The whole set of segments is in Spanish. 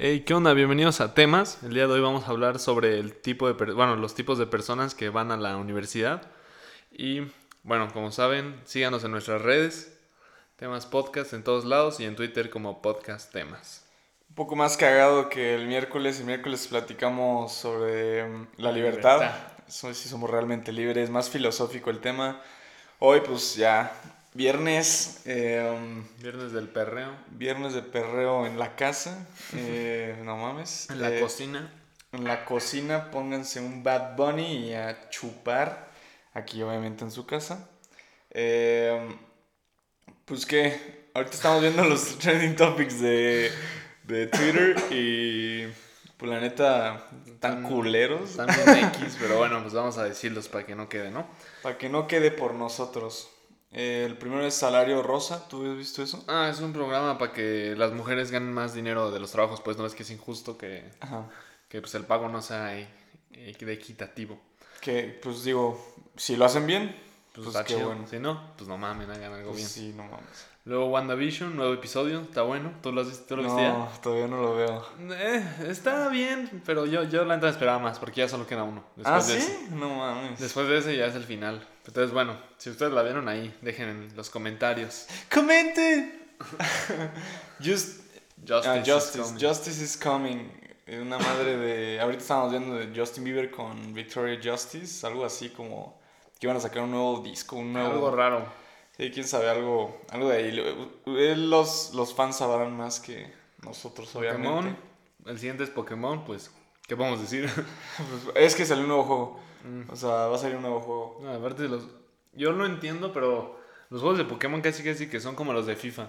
Hey, ¿qué onda? Bienvenidos a Temas. El día de hoy vamos a hablar sobre el tipo de, bueno, los tipos de personas que van a la universidad. Y bueno, como saben, síganos en nuestras redes, Temas Podcast en todos lados y en Twitter como Podcast Temas. Un poco más cagado que el miércoles. El miércoles platicamos sobre mm, la libertad. libertad. Si somos realmente libres. Más filosófico el tema. Hoy, pues ya, viernes. eh, um, Viernes del perreo. viernes de perreo en la casa. eh, no mames. En la Eh, cocina. En la cocina, pónganse un Bad Bunny y a chupar. Aquí, obviamente, en su casa. Eh, pues que, ahorita estamos viendo los trending topics de, de Twitter y, pues la neta, tan Tan- culeros. Están bien X, pero bueno, pues vamos a decirlos para que no quede, ¿no? Para que no quede por nosotros. Eh, el primero es Salario Rosa. ¿Tú has visto eso? Ah, es un programa para que las mujeres ganen más dinero de los trabajos, pues no es que es injusto que, Ajá. que pues el pago no sea eh, eh, equitativo. Que, pues digo, si lo hacen bien, Pues, pues, está qué chido. bueno. Si no, pues no mames, hagan algo Pues bien. sí, no mames. Luego WandaVision, nuevo episodio, está bueno. ¿Tú lo, has visto, ¿tú lo viste No, todavía no lo veo. ya? Eh, está bien, pero yo, yo la neta esperaba más, porque ya solo queda uno. ¿Ah, Después de sí? ese. No mames. Después de ese ya es el final. Entonces, bueno, si ustedes la vieron ahí, dejen en los comentarios. ¡Comenten! Just, Justice, ah, is Justice, coming. Justice is coming. Una madre de. Ahorita estábamos viendo de Justin Bieber con Victoria Justice. Algo así como. Que iban a sacar un nuevo disco, un nuevo. Algo raro. Sí, quién sabe, algo, algo de ahí. Eh, Los, los fans sabrán más que nosotros, obviamente. Pokémon. El siguiente es Pokémon, pues, ¿qué podemos decir? Pues, es que salió un nuevo juego. Mm. O sea, va a salir un nuevo juego. No, aparte de los... Yo lo entiendo, pero los juegos de Pokémon casi casi que son como los de FIFA.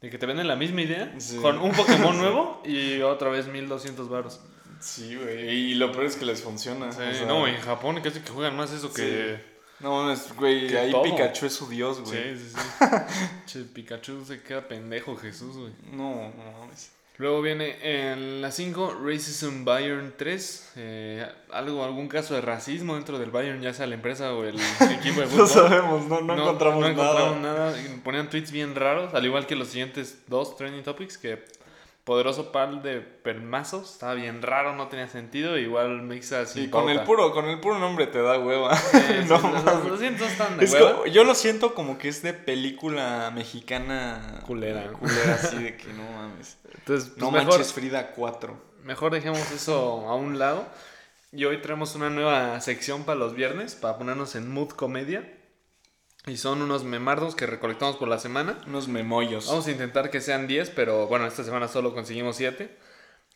De que te venden la misma idea Sí. con un Pokémon nuevo y otra vez 1200 baros. Sí, güey. Y lo peor es que les funciona. Sí, o sea, no, en Japón casi que juegan más eso que... No mames, güey. Que Ahí todo. Pikachu es su dios, güey. Sí, sí, sí. che, Pikachu se queda pendejo, Jesús, güey. No, no mames. Luego viene en la 5, Racism Bayern 3. eh, algo, algún caso de racismo dentro del Bayern, ya sea la empresa o el equipo de fútbol. No sabemos, no, no, encontramos no encontramos nada. Ponían tweets bien raros, al igual que los siguientes dos trending topics, que poderoso par de permazos, estaba bien raro, no tenía sentido, igual Mixa sin Y con el puro, con el puro nombre te da hueva. No sí, mames. los siguientes están de hueva. como- yo lo siento como que es de película mexicana. Culera. Culera, así de que no mames. Entonces, pues No mejor, manches Frida 4. mejor dejemos eso a un lado. Y hoy traemos una nueva sección para los viernes, para ponernos en mood comedia. Y son unos memardos que recolectamos por la semana. Unos memollos. Vamos a intentar que sean 10, pero bueno, esta semana solo conseguimos 7.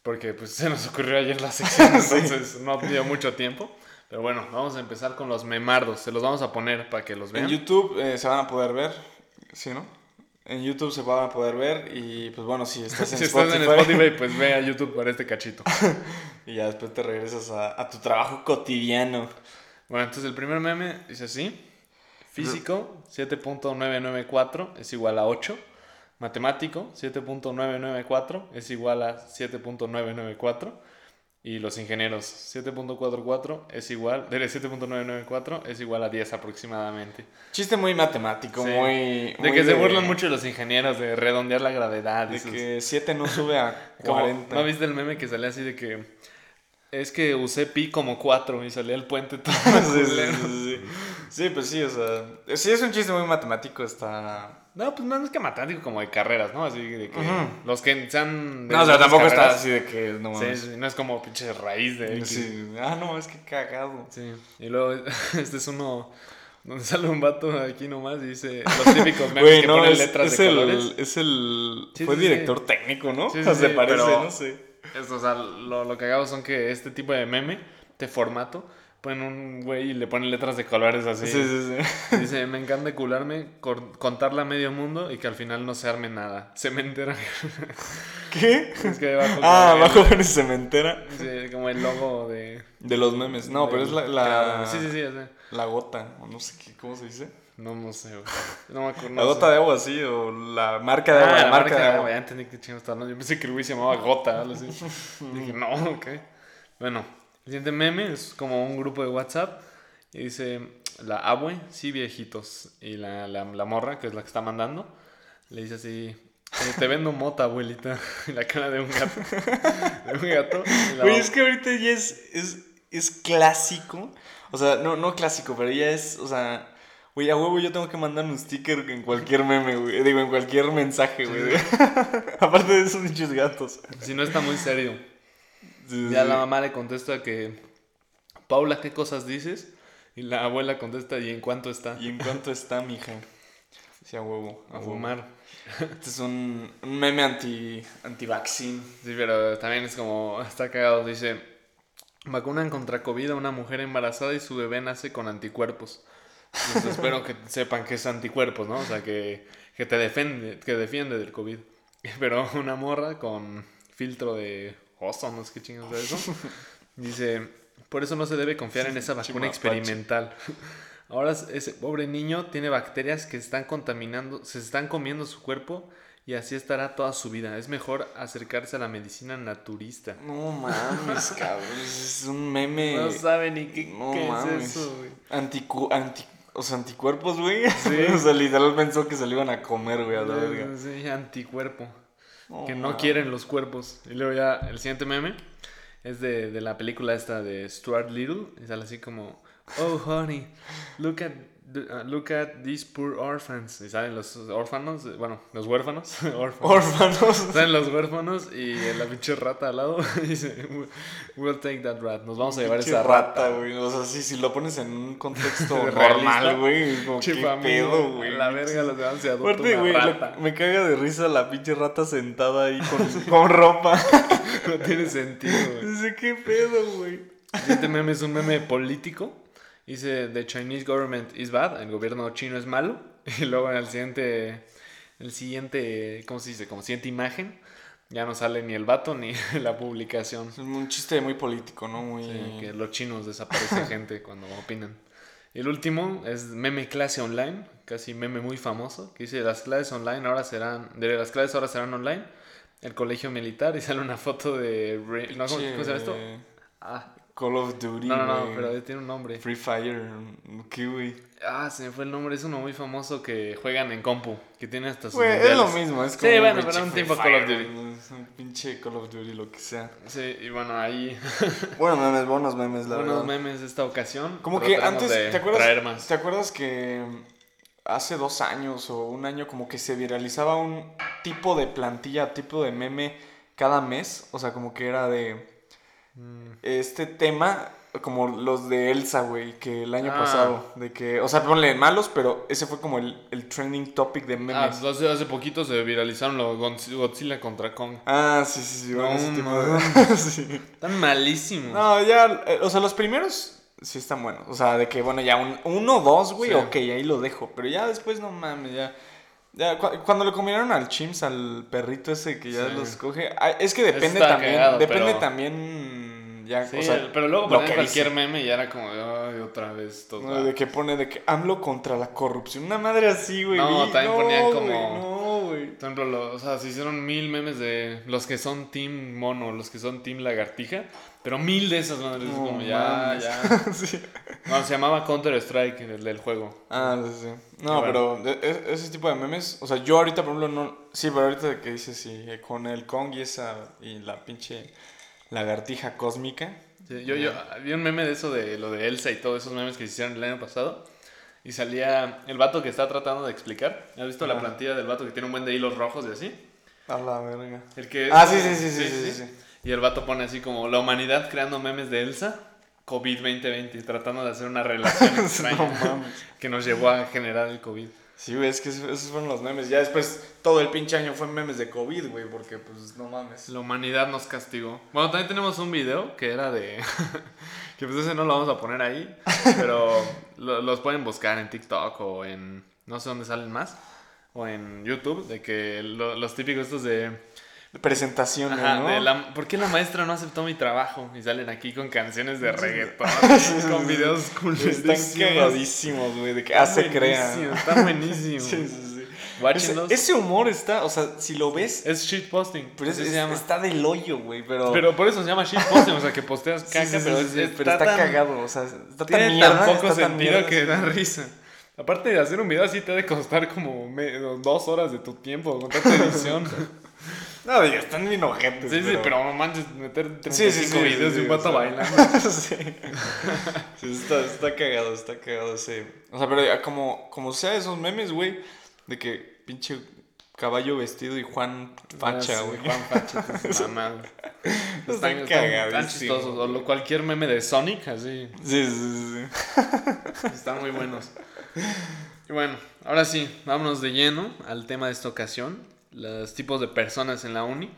Porque pues se nos ocurrió ayer la sección, entonces no dio mucho tiempo. Pero bueno, vamos a empezar con los memardos. Se los vamos a poner para que los En vean. YouTube eh, se van a poder ver. ¿Sí, no? En YouTube se van a poder ver. Y pues bueno, si estás en, si Spotify, estás en Spotify, pues ve a YouTube para este cachito. Y ya después te regresas a, a tu trabajo cotidiano. Bueno, entonces el primer meme dice así. Físico, 7.994 es igual a 8. Matemático, 7.994 es igual a 7.994. Y los ingenieros, 7.44 es igual, de 7.994 es igual a 10 aproximadamente. Chiste muy matemático, Sí. muy... De muy que se burlan mucho los ingenieros de redondear la gravedad. De sus- que 7 no sube a como- 40. ¿No viste el meme que salía así de que es que usé pi como 4 y salía el puente todo sí, sí? Sí, pues sí, o sea... Sí, es un chiste muy matemático, está... No, pues más que matemático como de carreras, ¿no? Así de que Ujú. los que sean No, o sea, tampoco está así de que... No Sí, mames. sí, no es como pinche raíz de X. Sí. Ah, no, es que cagado. Sí. Y luego este es uno donde sale un vato aquí nomás y dice los típicos memes que no, ponen es, letras es de el, colores. es el... Sí, fue sí, director técnico, ¿no? Sí, sí, sea, se sí, parece, pero- no sé. O sea, lo, lo cagado son que este tipo de meme, de formato, ponen un güey y le ponen letras de colores así. Sí, sí, sí. Dice, me encanta cularme, contarla a medio mundo y que al final no se arme nada. Cementera. ¿Qué? es que abajo Ah, abajo en cementera. sí, como el logo de... De los memes. No, pero es la, la, Sí, sí, sí, la gota, o no sé qué, ¿cómo se dice? No, no sé, güey. No me acuerdo. La gota sé. de agua, sí, o la marca de Ah, agua, la la marca de agua. Ya entendí qué chingo está hablando. Yo pensé que el güey se llamaba Gota, algo así. Dije, no, ok. Bueno, el siguiente meme es como un grupo de WhatsApp y dice, la abue, sí viejitos. Y la, la, la morra, que es la que está mandando, le dice así, Eh, te vendo mota, abuelita. Y la cara de un gato. De un gato. Güey, es que ahorita ya es, es, es clásico. O sea, no, no clásico, pero ya es, o sea, güey, a huevo yo tengo que mandar un sticker en cualquier meme, güey. Digo, en cualquier mensaje, güey. Aparte de esos pinches gatos. Si no está muy serio. Sí, Ya sí. la mamá le contesta que. Paula, ¿qué cosas dices? Y la abuela contesta, ¿y en cuánto está? ¿Y en cuánto está, mija? Sí, a huevo. A huevo. fumar. Este es un, un meme anti, anti-vaccine. Sí, pero también es como. Está cagado. Dice: Vacunan contra COVID a una mujer embarazada y su bebé nace con anticuerpos. Pues espero que sepan que es anticuerpos, ¿no? O sea, que, que te defiende, que defiende del COVID. Pero una morra con filtro de oso, no sé qué chingados es eso. Dice: Por eso no se debe confiar en esa vacuna experimental. Ahora ese pobre niño tiene bacterias que están contaminando, se están comiendo su cuerpo y así estará toda su vida. Es mejor acercarse a la medicina naturista. No mames, cabrón. Es un meme. No sabe ni qué, No qué mames. es eso, güey. Anticu anti o sea, anticuerpos, güey. Sí. o sea, literal pensó que se lo iban a comer, güey, a la verga. Sí, anticuerpo. No que no mames. quieren los cuerpos. Y luego ya el siguiente meme es de, de la película esta de Stuart Little. Y sale así como, oh honey, look at, look at these poor orphans. Y salen los órfanos, bueno, los huérfanos. órfanos. Salen los huérfanos y la pinche rata al lado dice, we'll take that rat. Nos vamos a llevar esa rata. güey. O sea, sí, si lo pones en un contexto normal, güey. Como, qué pedo, güey. La verga, los demás se Aparte, una güey, me caga de risa la pinche rata sentada ahí con, con ropa. No tiene sentido, güey. Dice, qué pedo, güey. Este meme es un meme político. Dice, the Chinese government is bad, el gobierno chino es malo. Y luego en el siguiente, el siguiente, ¿cómo se dice? Como siguiente imagen, ya no sale ni el vato ni la publicación. Es un chiste muy político, ¿no? Muy... Sí, que los chinos desaparece gente cuando opinan. Y el último es meme clase online, casi meme muy famoso, que dice, las clases online ahora serán, de las clases ahora serán online, el colegio militar, y sale una foto de... No, ¿cómo, Che, cómo se llama esto? Ah, Call of Duty, no, no, pero tiene un nombre. Free Fire, ¿qué, güey? Ah, se me fue el nombre. Es uno muy famoso que juegan en compu. Que tiene hasta sus Güey, es lo mismo, es Sí, como bueno, pinche pero un tipo Call of Duty. es un pinche Call of Duty, lo que sea. Sí, y bueno, ahí Bueno, memes, buenos memes, la unos verdad. memes de esta ocasión. Como que antes, ¿te acuerdas? Traer más. ¿Te acuerdas que hace dos años o un año como que se viralizaba un tipo de plantilla, tipo de meme cada mes? O sea, como que era de Mm, este tema, como los de Elsa, güey, que el año Ah. pasado, de que, o sea, ponle malos, pero ese fue como el, el trending topic de Ah, memes. hace, hace poquito se viralizaron los Godzilla contra Kong. Ah, sí, sí, sí, bueno, No ese tipo de... sí. Están malísimos. No, ya, eh, o sea, los primeros sí están buenos. O sea, de que, bueno, ya un, uno, dos, güey, Sí. ok, ahí lo dejo. Pero ya después, no mames, ya. ya cu- cuando le combinaron al Chimps, al perrito ese que ya Sí. los coge. ah, Es que depende está también. cagado, depende pero- también. Ya, Sí, o sea, pero luego ponían cualquier dice. meme y ya era como, ay, otra vez. Todo No, de que pone de que AMLO contra la corrupción. Una madre así, güey. No, también ponían como- No, güey. Por ejemplo, lo- o sea, se hicieron mil memes de los que son Team Mono, los que son Team Lagartija, pero mil de esas madres, No como ya, ya. sí. No, se llamaba Counter Strike, el del juego. Ah, sí, sí. No, Y pero e- e- ese tipo de memes, o sea, yo ahorita, por ejemplo, no... Sí, pero ahorita de que dices, sí, con el Kong y esa, y la pinche lagartija cósmica. Sí, yo, yo vi un meme de eso, de lo de Elsa y todos esos memes que se hicieron el año pasado. Y salía el vato que está tratando de explicar. ¿Has visto la plantilla del vato que tiene un buen de hilos rojos y así? A la verga. El que Ah, sí, sí, sí, sí, sí, sí. Y el vato pone así como la humanidad creando memes de Elsa, COVID 2020, tratando de hacer una relación extraña que nos llevó a generar el COVID. Sí, güey, es que esos fueron los memes. Ya después, todo el pinche año fue memes de COVID, güey, porque, pues, no mames. La humanidad nos castigó. Bueno, también tenemos un video que era de... que pues ese no lo vamos a poner ahí, pero lo- los pueden buscar en TikTok o en... no sé dónde salen más. O en YouTube, de que lo- los típicos estos de... Presentaciones, Ajá, ¿no? de la- ¿Por qué la maestra no aceptó mi trabajo? Y salen aquí con canciones de reggaetón, Sí, con sí. videos Están culerísimos. cagadísimos, güey, de que Está hace crea. Está buenísimo. Sí, sí, sí. Ese, humor está, o sea, si lo ves, Es shitposting. pero es- es- se llama. está del hoyo, güey, pero... Pero por eso se llama shitposting, o sea, que posteas caca, pero, está pero está tan- cagado, o sea, está tan Tiene mierda, tan poco está sentido que da risa. Aparte de hacer un video así te ha de costar como dos horas de tu tiempo con tanta edición. No, ya están bien ojetes. sí, sí, pero no manches, meter 35 Sí, sí, sí, videos sí, de un sí, vato o sea. bailando. sí. Sí, está, está cagado, está cagado ese. O sea, pero ya como, como sea esos memes, güey, de que pinche caballo vestido y Juan facha, Ah, sí, güey. Juan Facha, mamadas. Están Están, están chistosos. O lo- cualquier meme de Sonic, así. Sí, sí, sí. sí. Están muy buenos. Y bueno, ahora sí, vámonos de lleno al tema de esta ocasión. Los tipos de personas en la uni.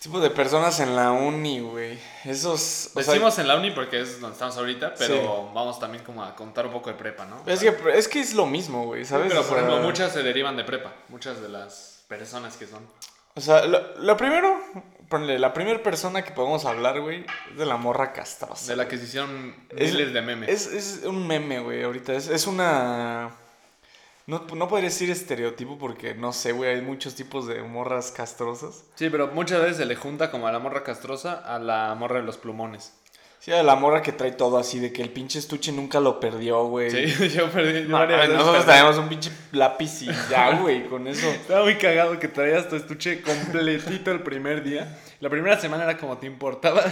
Tipo de personas en la uni, güey. Esos. o sea, Decimos en la uni porque es donde estamos ahorita, pero Sí. vamos también como a contar un poco de prepa, ¿no? es, que, es que es lo mismo, güey, ¿sabes? Pero O por sea, ejemplo, muchas se derivan de prepa. Muchas de las personas que son. O sea, lo, lo primero, ponle, la primera persona que podemos hablar, güey, es de la morra castrosa. De la que se hicieron Es- miles de memes. Es, es un meme, güey, ahorita. Es, es una... No, no podría decir estereotipo porque, no sé, güey, hay muchos tipos de morras castrosas. Sí, pero muchas veces se le junta como a la morra castrosa a la morra de los plumones. Sí, a la morra que trae todo así, de que el pinche estuche nunca lo perdió, güey. Sí, yo perdí. yo varias veces nosotros perdí. tenemos un pinche lápiz y ya, güey, con eso. Estaba muy cagado que traías tu estuche completito el primer día. La primera semana era como te importaba.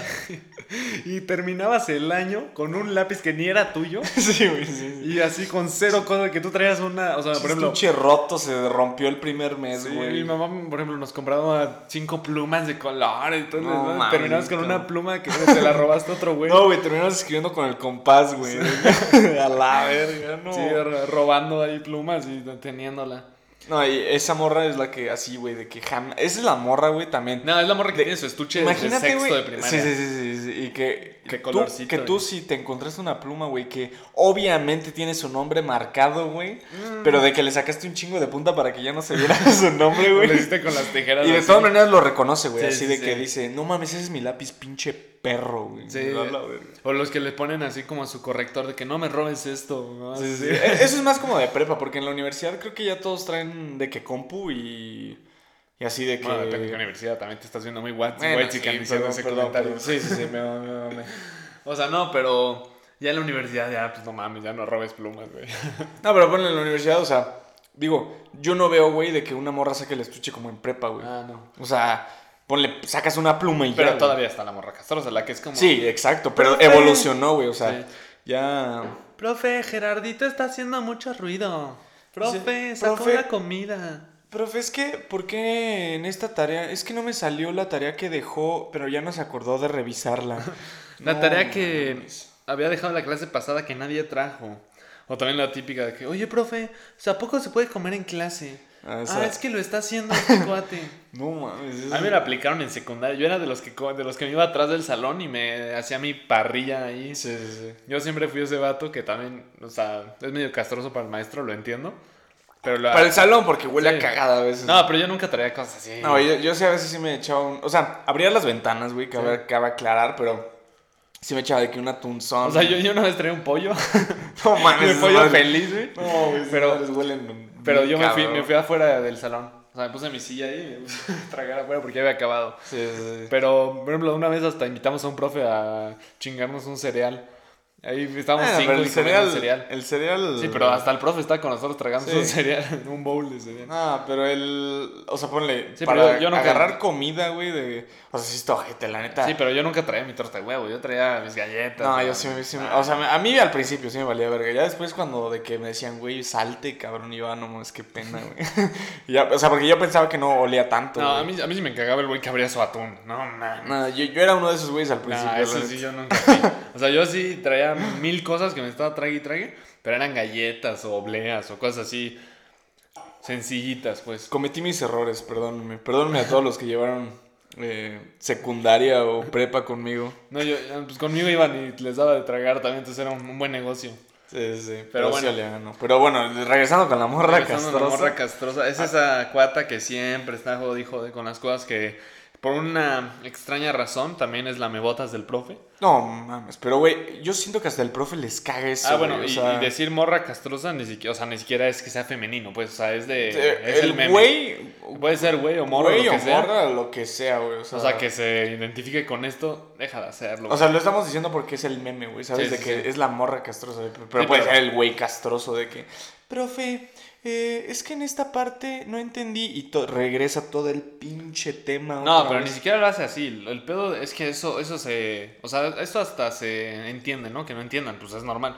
y terminabas el año con un lápiz que ni era tuyo. Sí, güey, sí. sí. Y así con cero cosas que tú traías una. O sea, por ejemplo. estuche roto se rompió el primer mes, Sí, güey. mi mamá, por ejemplo, nos compraba cinco plumas de colores. Entonces, No, terminabas con una pluma que te la robaste a otro güey. No, güey, terminamos escribiendo con el compás, güey. a la verga, no. Sí, ro- robando ahí plumas y teniéndola. No, y esa morra es la que así, güey, de que jamás. Esa es la morra, güey, también. No, es la morra que De- tiene su estuche de Imagínate, sexto güey. de primaria. Sí, sí, sí, sí, sí, Y que, Qué que tú, colorcito, que tú si te encontraste una pluma, güey, que obviamente tiene su nombre marcado, güey. Mm. Pero de que le sacaste un chingo de punta para que ya no se viera su nombre, Lo güey. hiciste con las tijeras. Y de todas maneras lo reconoce, güey. Sí, así sí, de que dice, no mames, ese es mi lápiz, pinche perro, güey. Sí. La. O los que le ponen así como a su corrector de que no me robes esto. ¿no? Sí, sí. E- Eso es más como de prepa, porque en la universidad creo que ya todos traen de que compu y, y así de que... Bueno, depende de qué universidad, también te estás viendo muy white, Bueno, sí, diciendo ese perdón, comentario. perdón. Sí, sí, sí, me, me, me- O sea, no, pero ya en la universidad ya, pues no mames, ya no robes plumas, güey. No, pero bueno, en la universidad, o sea, digo, yo no veo, güey, de que una morra saque el estuche como en prepa, güey. Ah, no. O sea, ponle, sacas una pluma y ya, Pero güey. todavía está la morra castrosa, la que es como... Sí, exacto, pero Profe. evolucionó, güey, o sea, Sí. ya... Profe, Gerardito está haciendo mucho ruido. Profe, Sí, sacó profe. la comida. Profe, es que, ¿por qué en esta tarea? Es que no me salió la tarea que dejó, pero ya no se acordó de revisarla. La No tarea que había dejado la clase pasada que nadie trajo. O también la típica de que, oye, profe, o sea, ¿a poco se puede comer en clase? Ah, Ah, esa- es que lo está haciendo este cuate. No mames. es- A mí me la aplicaron en secundaria. Yo era de los que de los que me iba atrás del salón y me hacía mi parrilla ahí. Sí, sí, sí. Yo siempre fui ese vato que también, o sea, es medio castroso para el maestro, lo entiendo. Pero la- Para el salón, porque huele Sí. a cagada a veces. No, pero yo nunca traía cosas así. No, yo, yo sí a veces sí me echaba un... O sea, abría las ventanas, güey, cabe, cabe aclarar, pero sí me echaba de que una tunzón. O sea, yo, yo una vez traía un pollo. No mames. un pollo feliz, güey. No, güey, Pero- pero... huelen Pero yo me fui, me fui afuera del salón. O sea, me puse mi silla ahí y me puse a tragar afuera porque ya había acabado. Sí, sí, sí. Pero, por ejemplo, una vez hasta invitamos a un profe a chingarnos un cereal. Ahí estábamos Bueno, cinco pero y el cereal, cereal. el cereal... Sí, pero hasta el profe está con nosotros tragando Sí. un cereal, un bowl de cereal. Ah, pero el... O sea, ponle... Sí, para pero yo- nunca- agarrar comida, güey, de... O sea, sí está ojete, la neta. Sí, pero yo nunca traía mi torta de huevo, yo traía mis galletas. No, yo sí, me- sí O sea, a mí al principio sí me valía verga. Ya después cuando de que me decían, güey, salte, cabrón, y yo, ah, no mames, qué pena, güey. Ya, o sea, porque yo pensaba que no olía tanto, No, güey. a mí, a mí sí me cagaba el güey que abría su atún. No, man. No, yo, yo era uno de esos güeyes al principio. No, la eso neta. sí yo nunca fui. O sea, yo sí traía mil cosas que me estaba trague y trague, pero eran galletas o obleas o cosas así sencillitas, pues. Cometí mis errores, perdónenme. Perdónenme a todos los que llevaron eh, secundaria o prepa conmigo. No, yo, pues conmigo iban y les daba de tragar también, entonces era un, buen negocio. Sí, sí. Pero sí bueno. Pero bueno, regresando con la morra Regresando a la castrosa. morra castrosa. Es esa cuata que siempre está jode con las cosas que por una extraña razón, también es la mebotas del profe. No mames, pero güey, yo siento que hasta el profe les caga eso. Ah, bueno, o y, sea, y decir morra castrosa ni siquiera, o sea, ni siquiera es que sea femenino, pues, o sea, es de... eh, es el, güey, Puede ser güey o morra, güey lo que o sea. morra, lo que sea, güey. O sea, O sea, que se identifique con esto, deja de hacerlo. O sea, lo estamos diciendo porque es el meme, güey, ¿sabes? Sí, de sí, que sí. es la morra castrosa. Pero Sí, puede pero- ser el güey castroso de que, profe, eh, es que en esta parte no entendí. Y to- regresa todo el pinche tema. No, pero vez. ni siquiera lo hace así. El pedo es que eso, eso se. O sea, esto hasta se entiende, ¿no? Que no entiendan, pues es normal.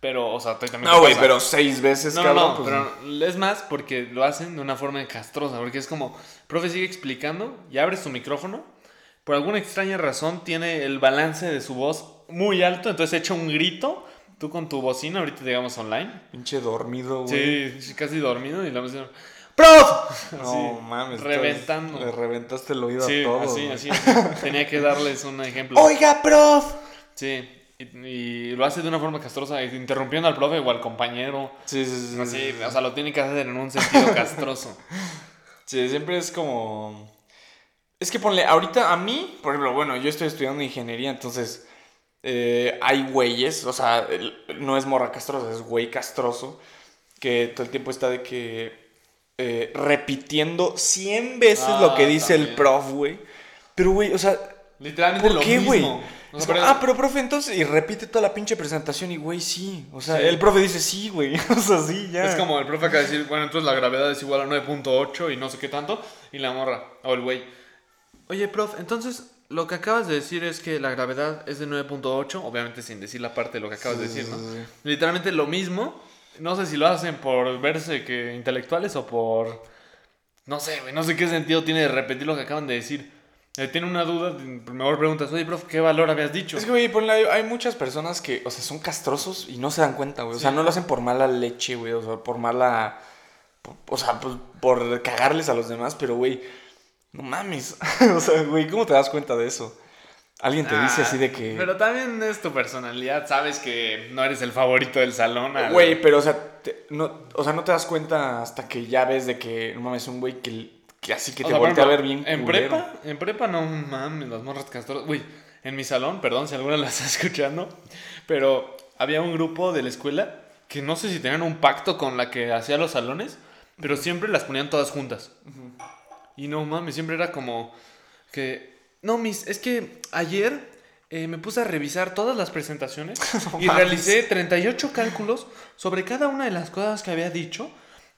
Pero, o sea, también. No, güey, pero seis veces, No, cabrón. no, pues, pero es más porque lo hacen de una forma castrosa. Porque es como, profe sigue explicando y abres tu micrófono. Por alguna extraña razón tiene el balance de su voz muy alto, entonces echa un grito. Tú con tu bocina, ahorita digamos online. Pinche dormido, güey. Sí, casi dormido y la música. ¡Prof! No Así, mames. Reventando. Le reventaste el oído Sí, a todos. así, así, así. Tenía que darles un ejemplo. Oiga, prof. Sí, y, y lo hace de una forma castrosa, interrumpiendo al profe o al compañero. Sí, sí, sí. Así, sí. o sea, lo tiene que hacer en un sentido castroso. Sí, siempre es como... Es que ponle, ahorita a mí, por ejemplo, bueno, yo estoy estudiando ingeniería, entonces eh, hay güeyes, o sea, no es morra castrosa, es güey castroso, que todo el tiempo está de que eh, repitiendo 100 veces Ah, lo que dice el prof, güey. Pero, güey, o sea, Literalmente ¿por lo qué, güey? O sea, pero- ah, pero profe, entonces, y repite toda la pinche presentación y, güey, sí. O sea, Sí. el profe dice sí, güey. O sea, sí, ya. Es como el profe acaba de decir, bueno, entonces la gravedad es igual a 9.8 y no sé qué tanto, y la morra, o el güey. Oye, prof, entonces lo que acabas de decir es que la gravedad es de 9.8, obviamente sin decir la parte de lo que acabas de decir, ¿no? sí. Literalmente lo mismo. No sé si lo hacen por verse que intelectuales o por. No sé, güey. No sé qué sentido tiene de repetir lo que acaban de decir. Eh, tiene una duda, mejor preguntas, oye, prof, ¿qué valor habías dicho? Es que, güey, ponle, hay, hay muchas personas que, o sea, son castrosos y no se dan cuenta, güey. O sea, Sí. no lo hacen por mala leche, güey. O sea, por mala. por- o sea, pues, por cagarles a los demás, pero, güey, no mames. o sea, güey, ¿cómo te das cuenta de eso? Alguien te dice Ah, así de que. Pero también es tu personalidad, sabes que no eres el favorito del salón. al- Güey, pero, o sea, te- no, o sea, no te das cuenta hasta que ya ves de que, no mames, un güey que, que así que O te sea, voltea a ver bien En culero. prepa, en prepa no mames, las morras castrosas. Uy, en mi salón, perdón si alguna la está escuchando, pero había un grupo de la escuela que no sé si tenían un pacto con la que hacía los salones, pero siempre las ponían todas juntas. Y no mames, siempre era como que. No, mis, es que ayer eh, me puse a revisar todas las presentaciones No y mames. realicé 38 cálculos sobre cada una de las cosas que había dicho.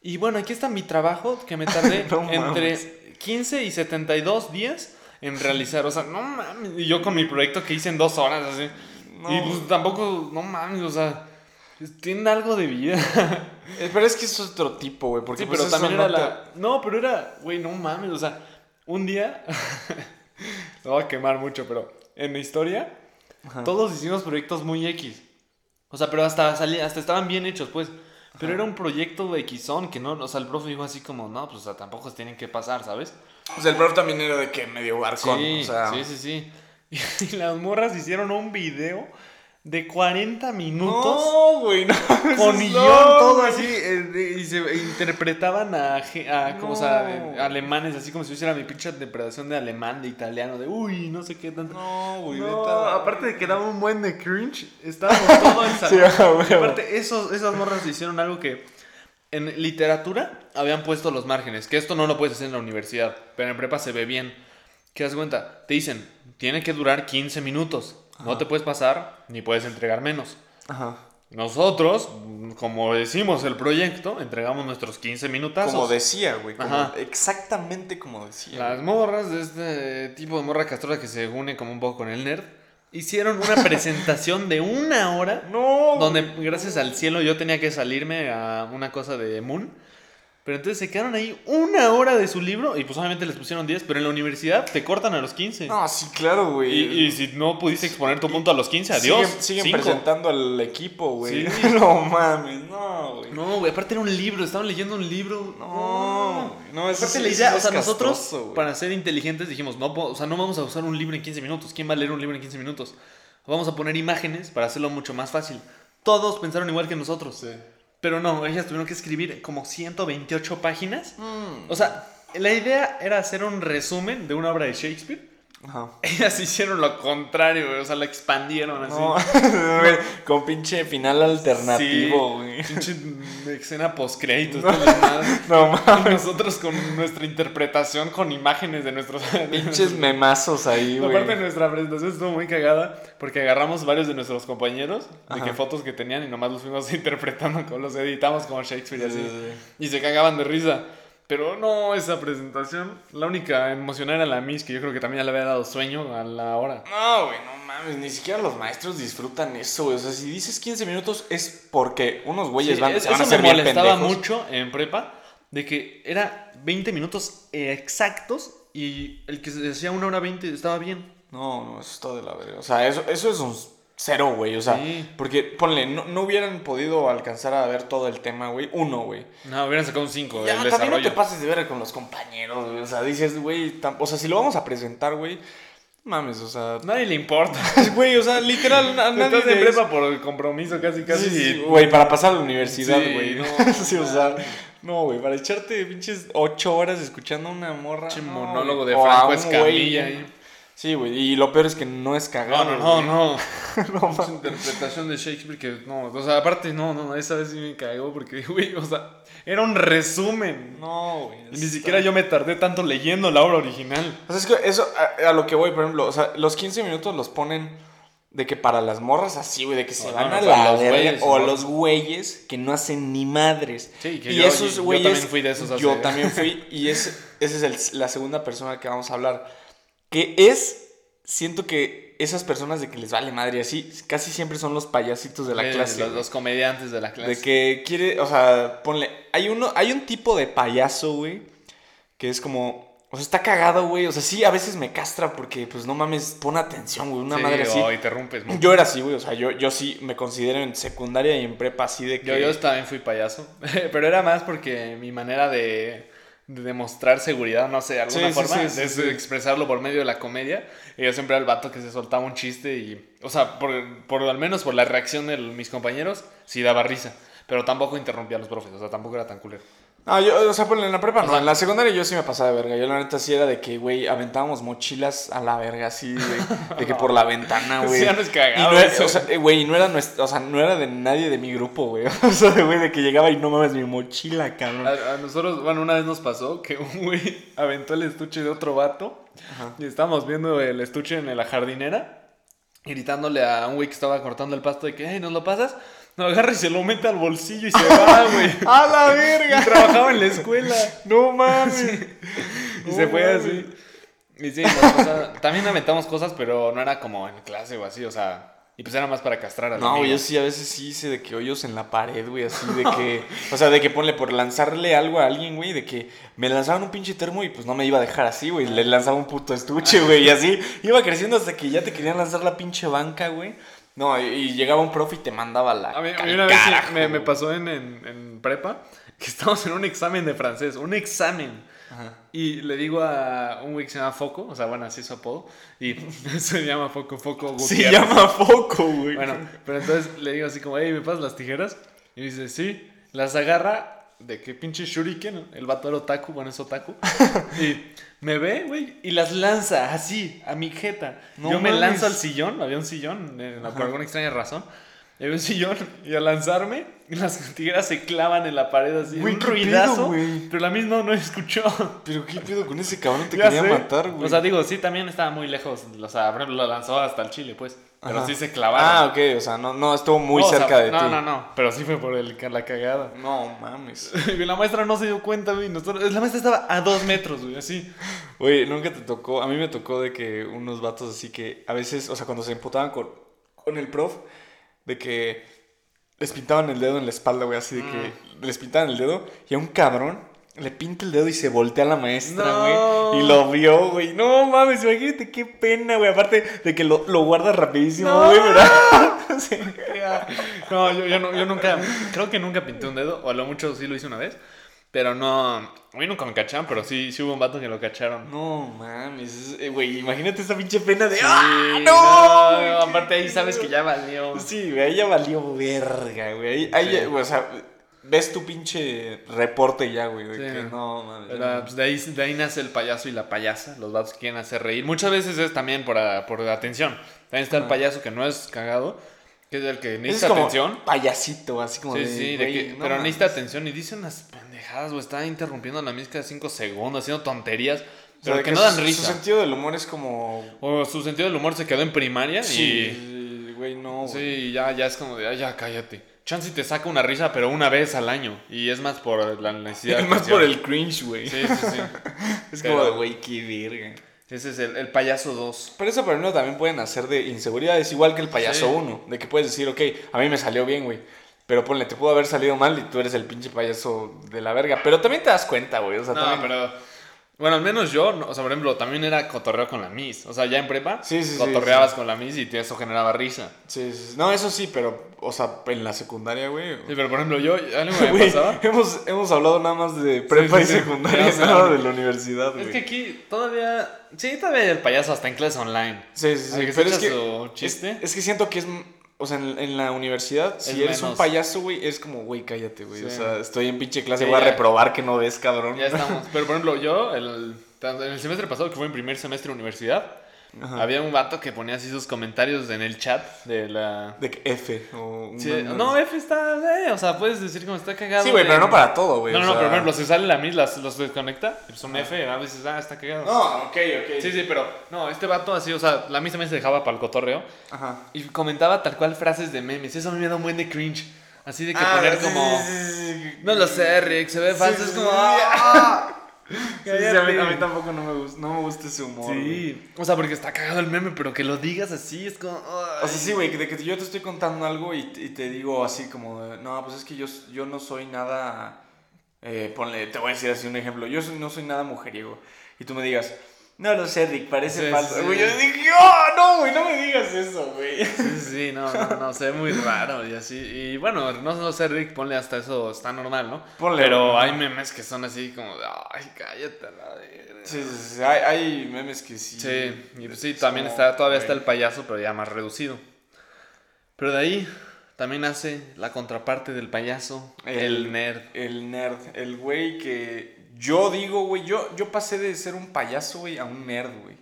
Y bueno, aquí está mi trabajo que me tardé No entre mames. 15 y 72 días en realizar. O sea, no mames. Y yo con mi proyecto que hice en dos horas, así. No. Y pues tampoco, no mames, o sea, tienen algo de vida. Eh, Pero es que es otro tipo, güey. Porque Sí, pues, pero también no era te- la. No, pero era. Güey, no mames. O sea, un día. Lo voy a quemar mucho, pero en la historia. Ajá. Todos hicimos proyectos muy X. O sea, pero hasta salía, hasta estaban bien hechos, pues. Pero era un proyecto de Xon que no. O sea, el profe dijo así como, no, pues o sea, tampoco se tienen que pasar, ¿sabes? O sea, el prof también era de que medio barcón. Sí, o sea, sí, sí, sí. Y las morras hicieron un video de 40 minutos. No, güey, no. Con no, guion, todo así, eh, y se interpretaban a, a como, o sea, No. alemanes, así como si hiciera mi pinche interpretación de alemán, de italiano, de uy, no sé qué tanto. No, güey, No, aparte de que daba un buen de cringe, estábamos todo el salón. Sí, aparte, esos, esas morras hicieron algo que en literatura habían puesto los márgenes, que esto no lo puedes hacer en la universidad, pero en prepa se ve bien. ¿Qué das cuenta? Te dicen, tiene que durar 15 minutos, no te puedes pasar ni puedes entregar menos. Ajá. Nosotros, como decimos el proyecto, entregamos nuestros 15 minutazos. Como decía, güey. como- Ajá. Exactamente como decía. Las morras de este tipo de morra castrosa que se une como un poco con el nerd, hicieron una presentación de una hora No. donde gracias al cielo yo tenía que salirme a una cosa de Moon. Pero entonces se quedaron ahí una hora de su libro y pues obviamente les pusieron 10, pero en la universidad te cortan a los 15. No, sí, claro, güey. y, y si no pudiste exponer tu punto a los 15, adiós. Siguen, siguen Cinco. presentando al equipo, güey. Sí. no mames, no, güey. No, güey, aparte era un libro, estaban leyendo un libro. No, no, eso Aparte sí- la idea, sí o sea, nosotros para ser inteligentes dijimos, no, o sea, no vamos a usar un libro en 15 minutos. ¿Quién va a leer un libro en 15 minutos? Vamos a poner imágenes para hacerlo mucho más fácil. Todos pensaron igual que nosotros. Pero no, ellas tuvieron que escribir como 128 páginas. Mm. O sea, la idea era hacer un resumen de una obra de Shakespeare. Ajá. Ellas hicieron lo contrario, güey. O sea, la expandieron así. No, con pinche final alternativo, güey. Pinche escena post créditos. No. No. Mames. Nosotros con nuestra interpretación con imágenes de nuestros. Pinches memazos ahí, güey. Aparte nuestra presentación estuvo muy cagada porque agarramos varios de nuestros compañeros de que fotos que tenían y nomás los fuimos interpretando, con los editamos como Shakespeare y Sí, así. sí, sí. Y se cagaban de risa. Pero no, esa presentación, la única emocionada era la Miss, que yo creo que también ya le había dado sueño a la hora. No, güey, no mames, ni siquiera los maestros disfrutan eso, güey. O sea, si dices 15 minutos es porque unos güeyes Sí, van, es- se van a eso me ser bien molestaba pendejos. mucho en prepa, de que era 20 minutos exactos y el que se decía una hora 20 estaba bien. No, no, eso está de la verga. O sea, eso, eso es un cero, güey. O sea, Sí. porque, ponle, no, no hubieran podido alcanzar a ver todo el tema, güey. Uno, güey. No, hubieran sacado un 5 Ya, del también no desarrollo. te pases de ver con los compañeros, güey. O sea, dices, güey, o sea, si lo vamos a presentar, güey, mames, o sea, Nadie le importa. güey, o sea, literal, a nadie Estás de prepa por el compromiso casi, casi. Sí, sí, güey, para pasar a la universidad, Sí, güey. no, sí, o sea, no, güey, para echarte pinches ocho horas escuchando una morra. Pinche no, monólogo de a Franco Escamilla güey. Sí, güey, y lo peor es que no es cagado. no, no, güey. no. No, interpretación de Shakespeare que no, o sea, aparte no, no, esa vez sí me cagó porque, güey, o sea, era un resumen. No, güey. Ni siquiera yo me tardé tanto leyendo la obra original. O sea, es que eso, a, a lo que voy, por ejemplo, o sea, los 15 minutos los ponen de que para las morras así, güey, de que se No, van no, a la los güeyes, o ¿no? los güeyes que no hacen ni madres. Sí, que y yo- esos yo güeyes. también fui de esos hace- Yo también fui, y es, esa es el- la segunda persona que vamos a hablar. Que es, siento que esas personas de que les vale madre así, casi siempre son los payasitos de la clase. Los, comediantes de la clase. De que quiere, o sea, ponle, hay uno, hay un tipo de payaso, güey, que es como, o sea, está cagado, güey, o sea, sí, a veces me castra porque, pues, no mames, pon atención, güey, una Sí, madre así. o interrumpes mucho. Yo era así, güey, o sea, yo, yo sí me considero en secundaria y en prepa así de que... Yo, yo también fui payaso, pero era más porque mi manera de demostrar seguridad, no sé, alguna Sí, sí, forma, sí, sí, es sí. expresarlo por medio de la comedia. Y yo siempre era el vato que se soltaba un chiste y, o sea, por, por al menos por la reacción de mis compañeros, sí daba risa. Pero tampoco interrumpía a los profes, o sea, tampoco era tan culero. Ah, yo, o sea, ponle en la prepa, no, sea- en la secundaria yo sí me pasaba de verga, yo la neta sí era de que, güey, aventábamos mochilas a la verga, así, güey, de que por la ventana, güey. Sí, ya Y no era- o sea, eh, güey, no era nuestra, o sea, no era de nadie de mi grupo, güey. O sea, de güey, de que llegaba y no mames mi mochila, cabrón. A, a nosotros, bueno, una vez nos pasó que un güey aventó el estuche de otro vato Ajá. y estábamos viendo el estuche en la jardinera, gritándole a un güey que estaba cortando el pasto de que, hey, ¿nos lo pasas? No, agarra y se lo mete al bolsillo y se va, güey. ¡A la Y verga! trabajaba en la escuela. ¡No mames! Y No se fue mames. así. Y sí, nos pasa- también aventamos cosas, pero no era como en clase o así, o sea. Y pues era más para castrar a No, yo sí a veces sí hice de que hoyos en la pared, güey, así de que, o sea, de que ponle por lanzarle algo a alguien, güey, de que me lanzaban un pinche termo y pues no me iba a dejar así, güey, le lanzaba un puto estuche, güey, y así iba creciendo hasta que ya te querían lanzar la pinche banca, güey. No, y, y llegaba un profe y te mandaba la A mí, a al mí una vez me, me pasó en, en, en prepa que estábamos en un examen de francés, un examen. Ajá. Y le digo a un güey que se llama Foco, o sea, bueno, así es su apodo. Y se llama Foco, Foco Se Gutiérrez. llama foco, güey. Bueno, pero entonces le digo así como, hey, ¿me pasas las tijeras? Y me dice, sí. Las agarra de que pinche shuriken, el vato era otaku, bueno, es otaku. y me ve, güey, y las lanza así, a mi jeta. No Yo me lanzo al sillón, había un sillón, por alguna extraña razón. Y había un sillón, y al lanzarme, las tijeras se clavan en la pared así, Güey, un ¿qué pedo, ruidazo. güey? pero la misma no escuchó. Pero qué pedo con ese cabrón, te Ya quería sé. matar, güey. O sea, digo, sí, también estaba muy lejos. O sea, por ejemplo, lo lanzó hasta el chile, pues. Pero Ajá. sí se clavaron. ah, ok, o sea, no, no, estuvo muy No, o sea, cerca de no, ti. No, no, Pero sí fue por el, la cagada. No, mames. Y la maestra no se dio cuenta, güey. Nosotros, la maestra estaba a dos metros, güey, así. Oye, nunca te tocó. A mí me tocó de que unos vatos así que a veces, o sea, cuando se emputaban con, con el prof, de que les pintaban el dedo en la espalda, güey, así de que les pintaban el dedo y a un cabrón le pinta el dedo y se voltea a la maestra, No. güey. Y lo vio, güey. No mames, imagínate qué pena, güey. Aparte de que lo, lo guarda rapidísimo, No. güey, ¿verdad? Sí. No, yo, yo, no- yo nunca. Creo que nunca pinté un dedo. O a lo mucho sí lo hice una vez. Pero no. A mí nunca me cacharon, pero sí, sí hubo un vato que lo cacharon. No mames, es- eh, güey, imagínate esa pinche pena de. Sí, ¡Ah, no, no! Aparte ahí sabes que ya valió. Sí, güey, ahí ya valió verga, güey. Ahí, ahí Sí. ya- o sea, ves tu pinche reporte ya, güey. Sí. que no, mames. Pero, pues, de, ahí, de ahí nace el payaso y la payasa. Los vatos que quieren hacer reír. Muchas veces es también por, a- por atención. También está el payaso que no es cagado, que es el que Ese es necesita como atención. payasito, así como Sí, de, sí, de que- no pero mames. necesita atención y dice unas pendejadas, o está interrumpiendo la de 5 segundos, haciendo tonterías, O sea, pero que, que no dan su- Su risa. sentido del humor es como... O su sentido del humor se quedó en primaria y... Sí, güey, no, Sí, güey. ya, ya es como de, "Ay, ya cállate. Chance te saca una risa, pero una vez al año. Y es más por la necesidad. Es más por el cringe, güey. Sí, sí, sí. Es Pero- como de, güey, qué verga. Ese es el, el payaso 2. Pero eso, ejemplo, también pueden hacer de inseguridades, igual que el payaso Sí. 1. De que puedes decir, ok, a mí me salió bien, güey. Pero ponle, te pudo haber salido mal y tú eres el pinche payaso de la verga. Pero también te das cuenta, güey. O sea, No, también... pero. Bueno, al menos yo, no, o sea, por ejemplo, también era cotorreo con la Miss. O sea, ya en prepa, Sí, sí, sí, cotorreabas con la Miss y eso generaba risa. Sí, sí, sí. No, eso sí, pero, o sea, en la secundaria, güey. Sí, pero por ejemplo, yo, algo me Güey, pasaba. hemos, hemos hablado nada más de prepa y secundaria, Ya sé. nada de la universidad, güey. Es que aquí todavía. Sí, todavía hay el payaso hasta en clases online. Sí, sí, sí. Pero es que, su chiste. es, es que siento que es. O sea, en, en la universidad, si Es eres un payaso, güey, es como, güey, cállate, güey. O sea, estoy en pinche clase, Sí, voy a reprobar que no ves, cabrón. Ya estamos. Pero por ejemplo, yo, el, en el semestre pasado, que fue en primer semestre de universidad, Ajá. había un vato que ponía así sus comentarios en el chat de la. De que F. O Sí, no, F está. eh, o sea, puedes decir como está cagado. Sí, güey, de- pero no para todo, güey. No, no, pero por ejemplo, si sale la las, los desconecta, y pues un F, a veces, ah, está cagado. No, ok, ok. Sí, sí, pero no, este vato así, o sea, la Miss también se dejaba para el cotorreo Ajá. y comentaba tal cual frases de memes. Eso a mí me da un buen de cringe. Así de que Ah, poner sí, como. sí. No lo sé, Rick, se ve falso. es como. ¡ah! Sí, sí, a, mí, Cállate. a mí tampoco no me, gusta, no me gusta ese humor. Sí, o sea, porque está cagado el meme, pero que lo digas así es como. O sea, sí, güey, de que yo te estoy contando algo y, y te digo así como, de, no, pues es que yo, yo no soy nada, eh, ponle, te voy a decir así un ejemplo, yo no soy nada mujeriego. Y tú me digas, no lo sé, Rick, parece Sí, falso. sí. Güey, yo dije, oh, no, güey, no me digas eso, güey. Sí, sí, no, no, no, se ve muy raro y así. Y bueno, no, no sé, Rick, ponle hasta eso, está normal, ¿no? Ponle, Pero hay memes que son así como de, ay, cállate la verga". Sí, sí, sí, hay, hay memes que sí. Sí, y pues sí, también está, todavía está el payaso, pero ya más reducido. Pero de ahí también hace la contraparte del payaso, el, El- nerd. El nerd, el güey que yo digo, güey, yo, yo pasé de ser un payaso, güey, a un nerd, güey.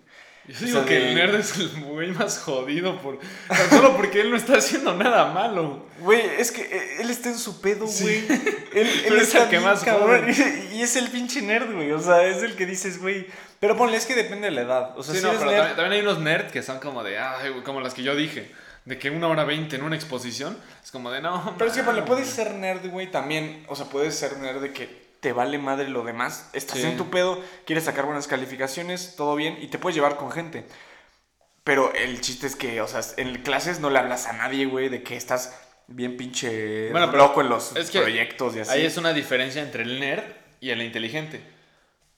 Yo O digo sea, que de- el nerd es el güey más jodido por tan solo porque él no está haciendo nada malo. Güey, es que eh, él está en su pedo, Sí. güey. Él, Pero él es el que más cabrón. Y, es el pinche nerd, güey. O sea, es el que dices, güey. Pero ponle, es que depende de la edad. O sea, Sí, si no, pero nerd- también, también hay unos nerds que son como de, ay, güey, como las que yo dije, de que una hora veinte en una exposición es como de, no. Pero es que ponle, mames". puedes ser nerd, güey, también. O sea, puedes ser nerd de que te vale madre lo demás. Estás Sí. en tu pedo, quieres sacar buenas calificaciones, todo bien, y te puedes llevar con gente. Pero el chiste es que, o sea, en clases no le hablas a nadie, güey, de que estás bien pinche Bueno, pero loco en los es que proyectos y así. Ahí es una diferencia entre el nerd y el inteligente.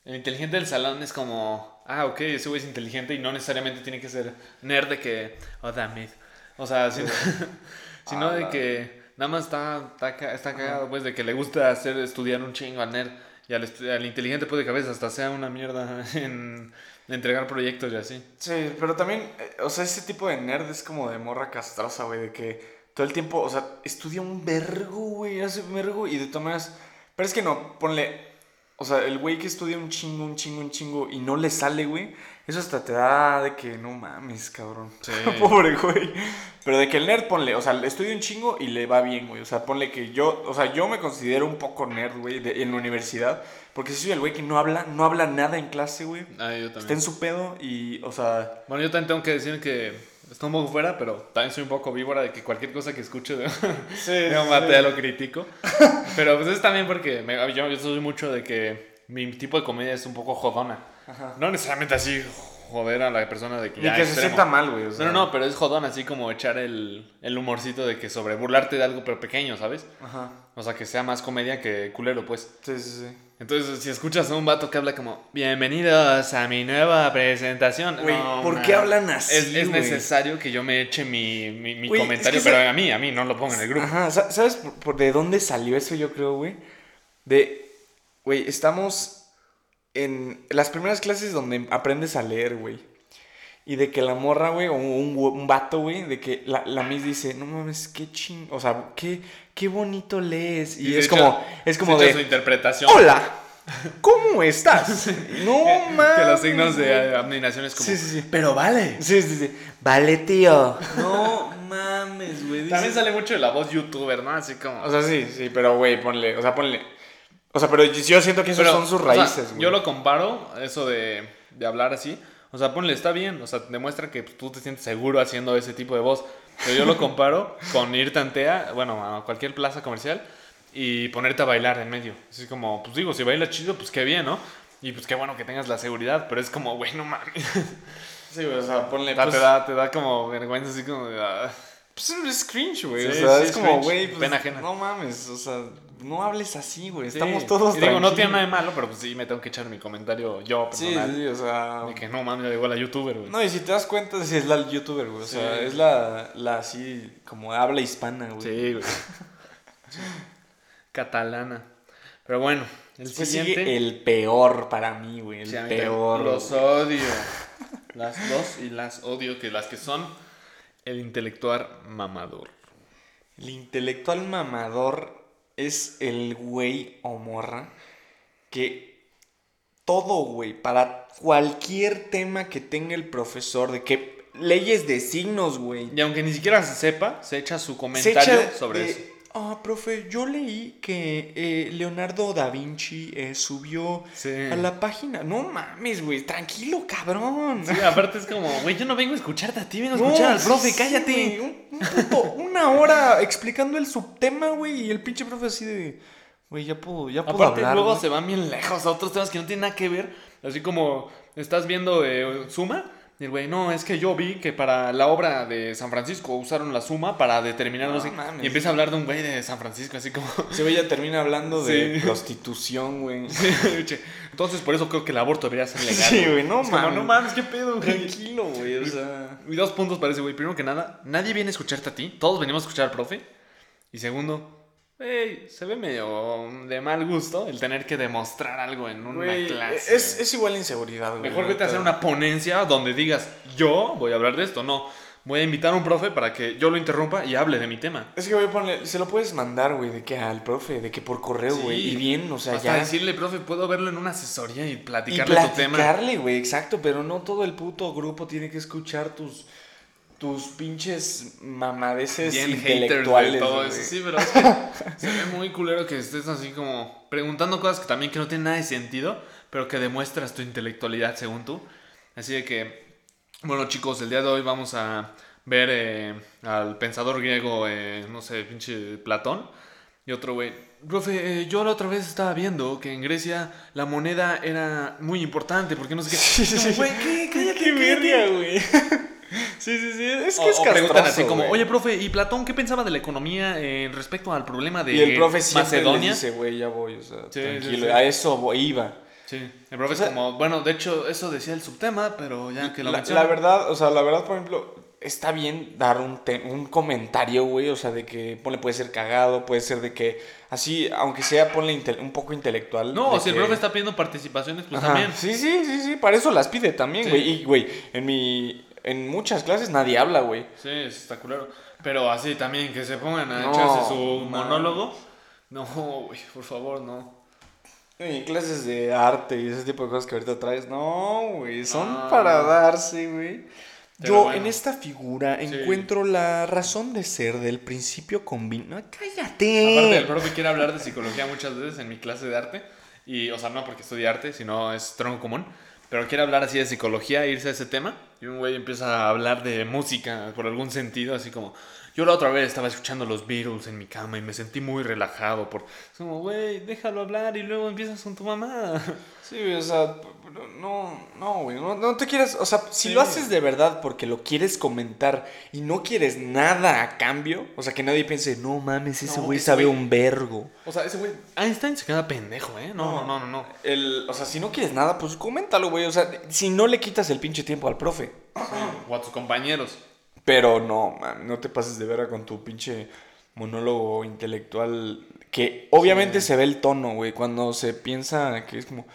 El inteligente del salón es como, ah, ok, ese güey es inteligente y no necesariamente tiene que ser nerd de que, oh, damn it. O sea, sino, sino Ah, de la- que nada más está, está, está cagado, pues, de que le gusta hacer, estudiar un chingo al nerd. Y al, al inteligente puede que a veces hasta sea una mierda en entregar proyectos y así. Sí, pero también, eh, o sea, ese tipo de nerd es como de morra castrosa, güey, de que todo el tiempo, o sea, estudia un vergo, güey, hace un vergo y de todas maneras, pero es que no, ponle, o sea, el güey que estudia un chingo, un chingo, un chingo y no le sale, güey, eso hasta te da de que no mames, cabrón. Sí. Pobre güey. Pero de que el nerd, ponle, o sea, estudia un chingo y le va bien, güey. O sea, ponle que yo, o sea, yo me considero un poco nerd, güey, de- en la universidad. Porque si soy el güey que no habla, no habla nada en clase, güey. Ah, yo Está también. en su pedo y, o sea, Bueno, yo también tengo que decir que estoy un poco fuera, pero también soy un poco víbora de que cualquier cosa que escuche de, de un mate ya lo critico. Pero pues es también porque me- yo, yo soy mucho de que mi tipo de comedia es un poco jodona. Ajá. No necesariamente así joder a la persona de que Ni ya que se sienta mal, güey. o sea. No, no, no, pero es jodón así como echar el, el humorcito de que sobre burlarte de algo pero pequeño, ¿sabes? Ajá. O sea, que sea más comedia que culero, pues. Sí, sí, sí. Entonces, si escuchas a un vato que habla como, bienvenidos a mi nueva presentación. Güey, No, ¿por man. qué hablan así, Es, necesario que yo me eche mi, mi, comentario, es que pero a mí, a mí, no lo pongo en el grupo. Ajá, sa- ¿sabes por, por de dónde salió eso, yo creo, güey? De, güey, estamos en las primeras clases donde aprendes a leer, güey. Y de que la morra, güey, o un, un vato, güey, de que la, la Miss dice, no mames, qué ching, o sea, qué, qué bonito lees. Y, es echa- como, es como de, su interpretación. hola, ¿cómo estás? No mames. Que los signos de eh, admiración es como. Sí, sí, sí. Pero vale. Sí, sí, sí. Vale, tío. No mames, güey. También sale mucho de la voz youtuber, ¿no? Así como. O sea, sí, sí, pero güey, ponle, o sea, ponle. O sea, pero yo siento que esas Pero, son sus o raíces, güey. yo lo comparo, eso de, de hablar así. O sea, ponle, está bien. O sea, demuestra que tú te sientes seguro haciendo ese tipo de voz. Pero yo lo comparo con irte antea, bueno, a cualquier plaza comercial y ponerte a bailar en medio. Así como, pues digo, si bailas chido, pues qué bien, ¿no? Y pues qué bueno que tengas la seguridad, pero es como, güey, no mames. Sí, güey, o sea, ponle. O pues, te, da, te da como vergüenza, así como de. ah. pues, es cringe, güey. o Sí, sea, sí, es es como, güey, pues, Pena ajena. No mames, o sea, no hables así, güey. Sí. Estamos todos Y digo, no tiene nada de malo, pero pues sí me tengo que echar mi comentario yo personal. sí, o sea. De que no mames, llegó la youtuber, güey. No, y si te das cuenta, sí es la youtuber, güey. O sea, Sí. es la, la así, como habla hispana, güey. Sí, güey. Catalana. Pero bueno, el Después siguiente. sigue el peor para mí, güey. El Sí, peor. Los odio. Las dos y las odio, que las que son el intelectual mamador. El intelectual mamador es el güey o morra que todo, güey, para cualquier tema que tenga el profesor, de que leyes de signos, güey. Y aunque ni siquiera se sepa, se echa su comentario echa sobre eso. Ah, profe, yo leí que eh, Leonardo da Vinci eh, subió Sí. a la página. No mames, güey, tranquilo, cabrón. Sí, aparte es como, güey, yo no vengo a escucharte a ti, vengo a No, escuchar al profe, sí, cállate. un, un puto, una hora explicando el subtema, güey, y el pinche profe así de, güey, ya puedo, ya puedo Aparte, hablar. luego güey". se van bien lejos a otros temas que no tienen nada que ver. Así como estás viendo eh, Suma. Y el güey, no, es que yo vi que para la obra de San Francisco usaron la suma para determinar no, mames. Y empieza a hablar de un güey de San Francisco, así como. Ese güey ya termina hablando de Sí. prostitución, güey. Che, Entonces, por eso creo que el aborto debería ser legal. Sí, güey, no mames. no mames, qué pedo, güey. Tranquilo, güey, o sea. Y dos puntos para ese güey. Primero que nada, nadie viene a escucharte a ti. Todos venimos a escuchar al profe. Y segundo, güey, se ve medio de mal gusto el tener que demostrar algo en una clase. es, es igual inseguridad, güey. Mejor vete a hacer una ponencia donde digas, yo voy a hablar de esto. No, voy a invitar a un profe para que yo lo interrumpa y hable de mi tema. Es que, güey, ponle, se lo puedes mandar, güey, de que al profe, de que por correo, güey. Sí. Y bien, o sea, Hasta ya. decirle, profe, puedo verlo en una asesoría y Y platicarle tu tema. platicarle, güey, exacto, pero no todo el puto grupo tiene que escuchar tus tus pinches mamadeces Bien haters intelectuales. de todo eso. Sí, pero es que se ve muy culero que estés así como preguntando cosas que también que no tienen nada de sentido, pero que demuestras tu intelectualidad según tú. Así de que, bueno chicos, el día de hoy vamos a ver eh, al pensador griego, eh, no sé, pinche Platón. Y otro güey, profe, eh, yo la otra vez estaba viendo que en Grecia la moneda era muy importante, porque no sé qué. Sí, sí, sí. güey, ¿qué? Cállate, Qué güey. Sí, sí, sí, es que O, es o preguntan así castroso, como, güey. oye, profe, ¿y Platón qué pensaba de la economía eh, respecto al problema de Y el profe siempre Macedonia? les dice, güey, ya voy, o sea, Sí, tranquilo, sí, sí. a eso voy- iba. Sí, el profe O sea, es como, bueno, de hecho, eso decía el subtema, pero ya que lo La, la verdad, o sea, la verdad, por ejemplo, está bien dar un, un comentario, güey, o sea, de que, ponle, puede ser cagado, puede ser de que, así, aunque sea, ponle un poco intelectual. No, de si el que- profe está pidiendo participaciones, pues Ajá, también. Sí, sí, sí, sí, para eso las pide también, Sí. güey. Y, güey, en mi, en muchas clases nadie habla, güey. Sí, está culero. Pero así también, que se pongan a No, echarse su man. monólogo. No, güey, por favor, no. En clases de arte y ese tipo de cosas que ahorita traes, no, güey, son No. para darse, güey. Yo bueno. en esta figura Sí. encuentro la razón de ser del principio combinado. Aparte, ¡Cállate! el profe quiere hablar de psicología muchas veces en mi clase de arte. Y, o sea, no porque estudie arte, sino es tronco común. Pero quiere hablar así de psicología, irse a ese tema. Y un güey empieza a hablar de música por algún sentido, así como. Yo la otra vez estaba escuchando los Beatles en mi cama y me sentí muy relajado. Por... Es como, güey, déjalo hablar y luego empiezas con tu mamá. Sí, o sea, no, no, güey, no, no te quieres, o sea, si Sí. lo haces de verdad porque lo quieres comentar y no quieres nada a cambio, o sea, que nadie piense, no mames, ese güey sabe un vergo. O sea, ese güey. Einstein se queda pendejo, ¿eh? No, no, no, no. no. El, o sea, si no quieres nada, pues coméntalo, güey, o sea, si no le quitas el pinche tiempo al profe. O a tus compañeros. Pero no, man, no te pases de vera con tu pinche monólogo intelectual. Que obviamente se ve el tono, güey, cuando se piensa que es como.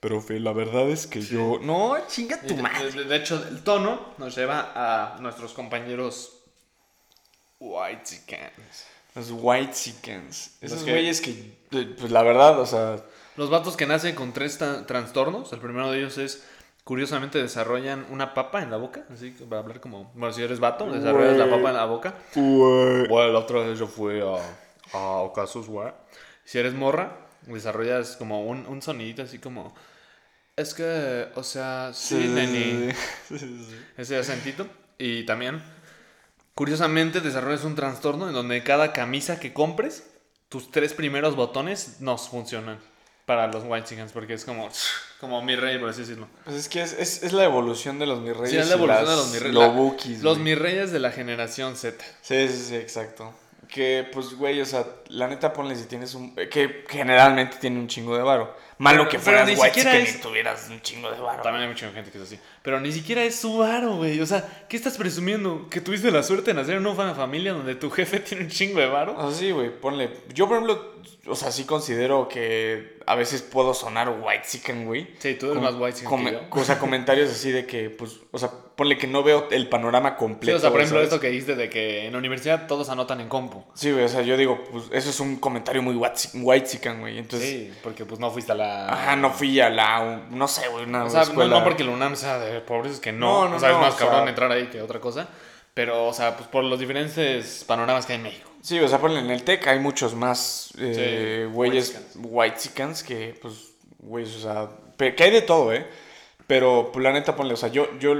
Profe, la verdad es que yo. No, chinga tu madre. de- de hecho, el tono nos lleva a nuestros compañeros white Los white chickens. Esos güeyes que. Pues la verdad, o sea. Los vatos que nacen con tres trastornos, el primero de ellos es, curiosamente, desarrollan una papa en la boca, así que para hablar como, bueno, si eres vato, desarrollas la papa en la boca. Güey. Bueno, la otra vez yo fui a, a Ocasos, güey. Si eres morra, desarrollas como un, un sonidito así como, es que, o sea, sí. Sí, sí, sí. ese acentito. Y también, curiosamente, desarrollas un trastorno en donde cada camisa que compres, tus tres primeros botones no funcionan para los White Chickens, porque es como, como mi rey, por así decirlo. Pues es que es, es, es la evolución de los mis reyes. Sí, es la evolución de los mi reyes. Lobukis, Los güey. mi reyes de la generación Z. Sí, sí, sí, exacto. Que, pues, güey, o sea, la neta ponle si tienes un... eh, Que generalmente tiene un chingo de varo. Malo que fueras ni white siquiera chicken es- y tuvieras un chingo de varo. También hay mucha gente que es así. Pero ni siquiera es su varo, güey. O sea, ¿qué estás presumiendo? ¿Que tuviste la suerte de nacer en una familia donde tu jefe tiene un chingo de varo? Sea, sí, güey, ponle... Yo, por ejemplo, o sea, sí considero que a veces puedo sonar white chicken, güey. Sí, tú eres Com- más white chicken que yo. O sea, comentarios así de que, pues, o sea, ponle que no veo el panorama Sí, completo. o sea, por ejemplo, ¿sabes? esto que dijiste de que en la universidad todos anotan en compu. Sí, güey, o sea, yo digo, pues, eso es un comentario muy white white chicken, güey. Entonces, Sí, porque pues no fuiste a la... ajá, no fui a la, no sé, güey, una O sea, no, escuela... no porque la UNAM sea de pobres, es que no. No, no, o sea, es más cabrón sea- entrar ahí que otra cosa. Pero, o sea, pues por los diferentes panoramas que hay en México. Sí, o sea, ponle en el TEC hay muchos más eh, Sí, güeyes white chickens que, pues, güeyes, o sea, que hay de todo, ¿eh? Pero, pues, la neta, ponle, o sea, yo, yo,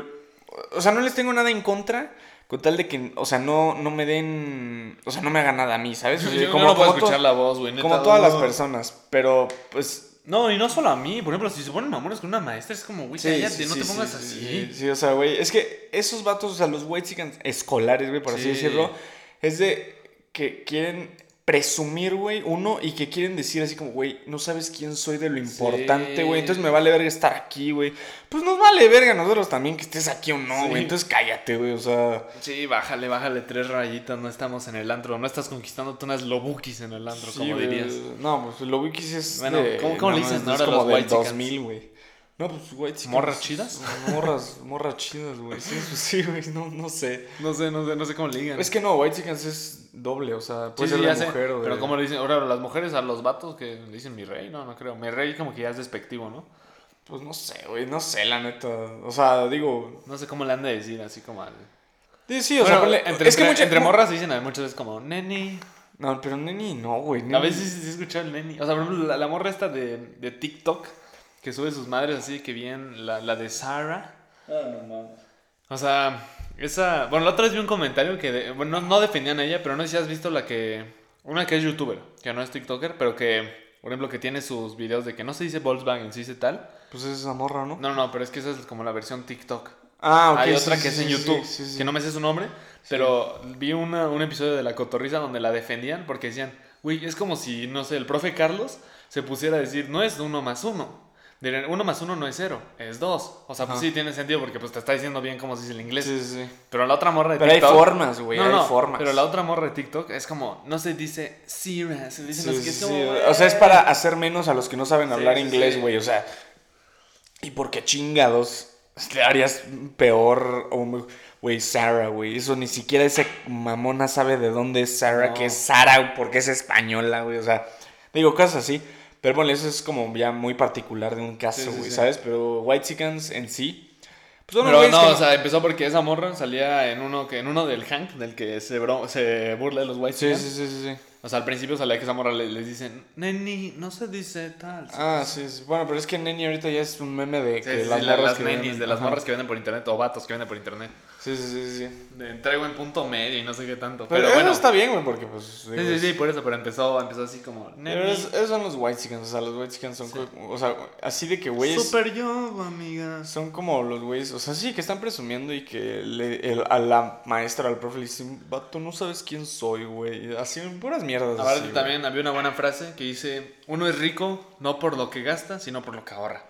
o sea, no les tengo nada en contra con tal de que, o sea, no, no me den, o sea, no me hagan nada a mí, ¿sabes? O sea, Yo no puedo escuchar la voz, güey. como todas las personas, pero, pues... No, y no solo a mí. Por ejemplo, si se ponen mamones con una maestra, es como, güey, cállate, no te pongas sí, así. Sí, sí, o sea, güey, es que esos vatos, o sea, los white escolares, güey, por así Sí. decirlo, es de que quieren presumir, güey, uno, y que quieren decir así como, güey, no sabes quién soy de lo importante, güey, entonces me vale verga estar aquí, güey. Pues nos vale verga a nosotros también que estés aquí o no, Sí. güey, entonces cállate, güey, o sea... Sí, bájale, bájale tres rayitas, no estamos en el antro, no estás conquistándote unas lobukis en el antro, sí, como dirías. No, pues lo wikis es Bueno, de- ¿cómo- cómo le no, dicen es ahora como los del white chickens? 2000, güey. No, pues white chickens. ¿Morras chidas? Morras, morras chidas, güey. Sí, pues, sí, güey, no, no sé. No sé, no sé, no sé cómo le digan. Es que no, white chickens es doble, o sea, puede Sí, ser sí, de ya sé, mujer o de... Pero como le dicen, ahora las mujeres a los vatos que le dicen mi rey, no, no creo. Mi rey como que ya es despectivo, ¿no? Pues no sé, güey, no sé, la neta. O sea, digo... No sé cómo le han de decir, así como al... Sí, sí, o Bueno, sea, ponle- entre, es que entre- mucha- entre morras dicen a muchas veces como, neni. No, pero neni no, güey. A veces sí, sí he escuchado el neni. O sea, por ejemplo, la, la morra esta de, de TikTok, que sube sus madres así que bien, la, la de Sara. O sea, esa... Bueno, la otra vez vi un comentario que... de- bueno, no, no defendían a ella, pero no sé si has visto la que... Una que es youtuber, que no es TikToker, pero que, por ejemplo, que tiene sus videos de que no se dice Volkswagen, se dice tal. Pues es esa morra, ¿no? No, no, pero es que esa es como la versión TikTok. Ah, ok. Hay sí, otra sí, que es sí, en sí, YouTube, sí, sí. que no me sé su nombre, pero vi una- un episodio de La Cotorriza donde la defendían porque decían, güey, es como si, no sé, el profe Carlos se pusiera a decir, no es uno más uno. Dirían, uno más uno no es cero, es dos. O sea, pues Ajá. sí tiene sentido porque pues te está diciendo bien cómo se dice el inglés. Sí, sí, sí. Pero la otra morra de Pero hay TikTok... formas, güey, no, hay no, formas. Pero la otra morra de TikTok es como, no se dice Sira, se dice no Sí, es sí, como. O sea, es para hacer menos a los que no saben hablar inglés, güey. O sea, ¿y por qué chingados le harías peor? Güey, Sarah, güey. Eso ni siquiera esa mamona sabe de dónde es Sarah, No. que es Sara, porque es española, güey. O sea, digo, cosas así. Pero bueno, eso es como ya muy particular de un caso, Sí, sí, güey, sí. ¿sabes? Pero White Chickens en sí. Pues Pero no, que o sea, empezó porque esa morra salía en uno que en uno del Hank, del que se, bro- se burla de los white chickens. sí, sí, sí, sí. O sea, al principio salía que esa morra le- les dicen, neni, no se dice tal. Ah, sí, sí. Bueno, pero es que Neni ahorita ya es un meme de que las las que nenis, de las Ajá. morras que venden por internet o vatos que venden por internet. Sí, sí, sí, sí. De traigo en punto medio y no sé qué tanto. Pero, Pero, eso bueno. está bien, güey, porque pues... Sí, digo, sí, sí, por eso, pero empezó, empezó así como, Pero es- esos son los white chickens, o sea, los white chickens son, Sí. o sea, así de que güeyes Super yo, amigas. son como los güeyes, o sea, sí, que están presumiendo y que le- el- a la maestra, al profe le dicen, vato, no sabes quién soy, güey, así, puras mierdas. Aparte así, güey. también había una buena frase que dice, uno es rico no por lo que gasta, sino por lo que ahorra.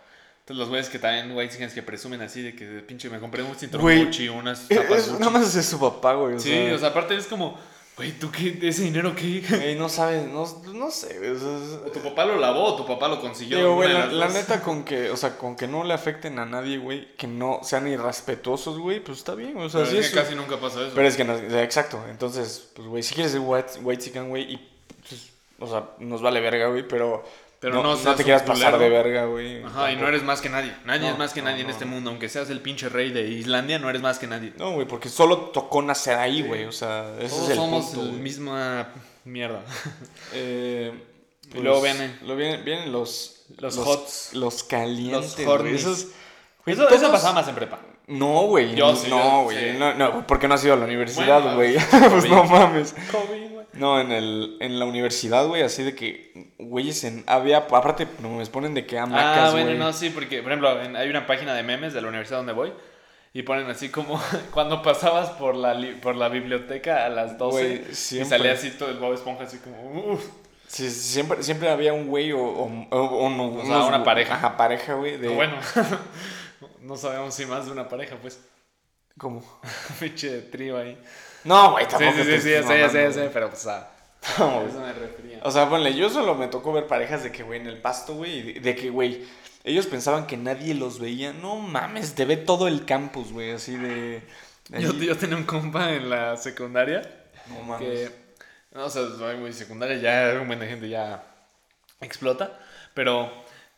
Entonces los güeyes que también, chickens que presumen así de que pinche me compré un cinturón Güey, Gucci, unas zapas nada más es su papá, güey, Sí, sea, o sea, aparte es como, Güey, ¿tú qué? ¿Ese dinero qué? Güey, no sabes, no, no sé, güey. o sea, es- ¿O tu papá lo lavó o tu papá lo consiguió? Digo, güey, la, neta con que, o sea, con que no le afecten a nadie, güey, que no sean irrespetuosos, güey, pues está bien, güey, o sea, Pero sí es es- que casi nunca pasa eso. Pero es que, no, exacto, entonces, pues, güey, si quieres ser white, white chicken, güey, y, pues, o sea, nos vale verga, güey, pero, Pero no, no no te quieras pasar de verga, güey. Ajá, y no eres más que nadie. Nadie No, es más que no, nadie en no, este no. mundo. Aunque seas el pinche rey de Islandia, no eres más que nadie. No, güey, porque solo tocó nacer ahí, güey, o sea, ese Todos es el somos punto, la misma mierda. Eh, Y luego vienen- lo vienen, vienen los... Los hots. Los calientes, Los hornies. esos... güey, Eso, pasaba más en prepa. No, güey. Yo sí, yo no, güey. sí. No, no, porque no has ido a la universidad, güey. COVID. pues no mames. COVID. No, en, el, en la universidad, güey, así de que, güeyes, en, había, aparte, no me ponen de que hamacas, Ah, bueno, güey. no, sí, porque, por ejemplo, en- hay una página de memes de la universidad donde voy y ponen así como cuando pasabas por la, li- por la biblioteca a las 12 Güey, y salía así todo el Bob Esponja, así como, uff. Sí, siempre, siempre había un güey o, o, o- o no, O sea, una pareja. Ajá, pareja, güey. De, Bueno, no sabemos si más de una pareja, pues. ¿Cómo? Pinche trío ahí. No, güey, tampoco sí, te sí, sí, ya sé, ya sé, ya pero pues a No, eso me refería. O sea, ponle, yo solo me tocó ver parejas de que, güey, en el pasto, güey, de, de que, güey, ellos pensaban que nadie los veía. No mames, te ve todo el campus, güey, así de... de Yo, tenía un compa en la secundaria No mames. que, no, o sea, muy secundaria, ya un buen de gente ya explota, pero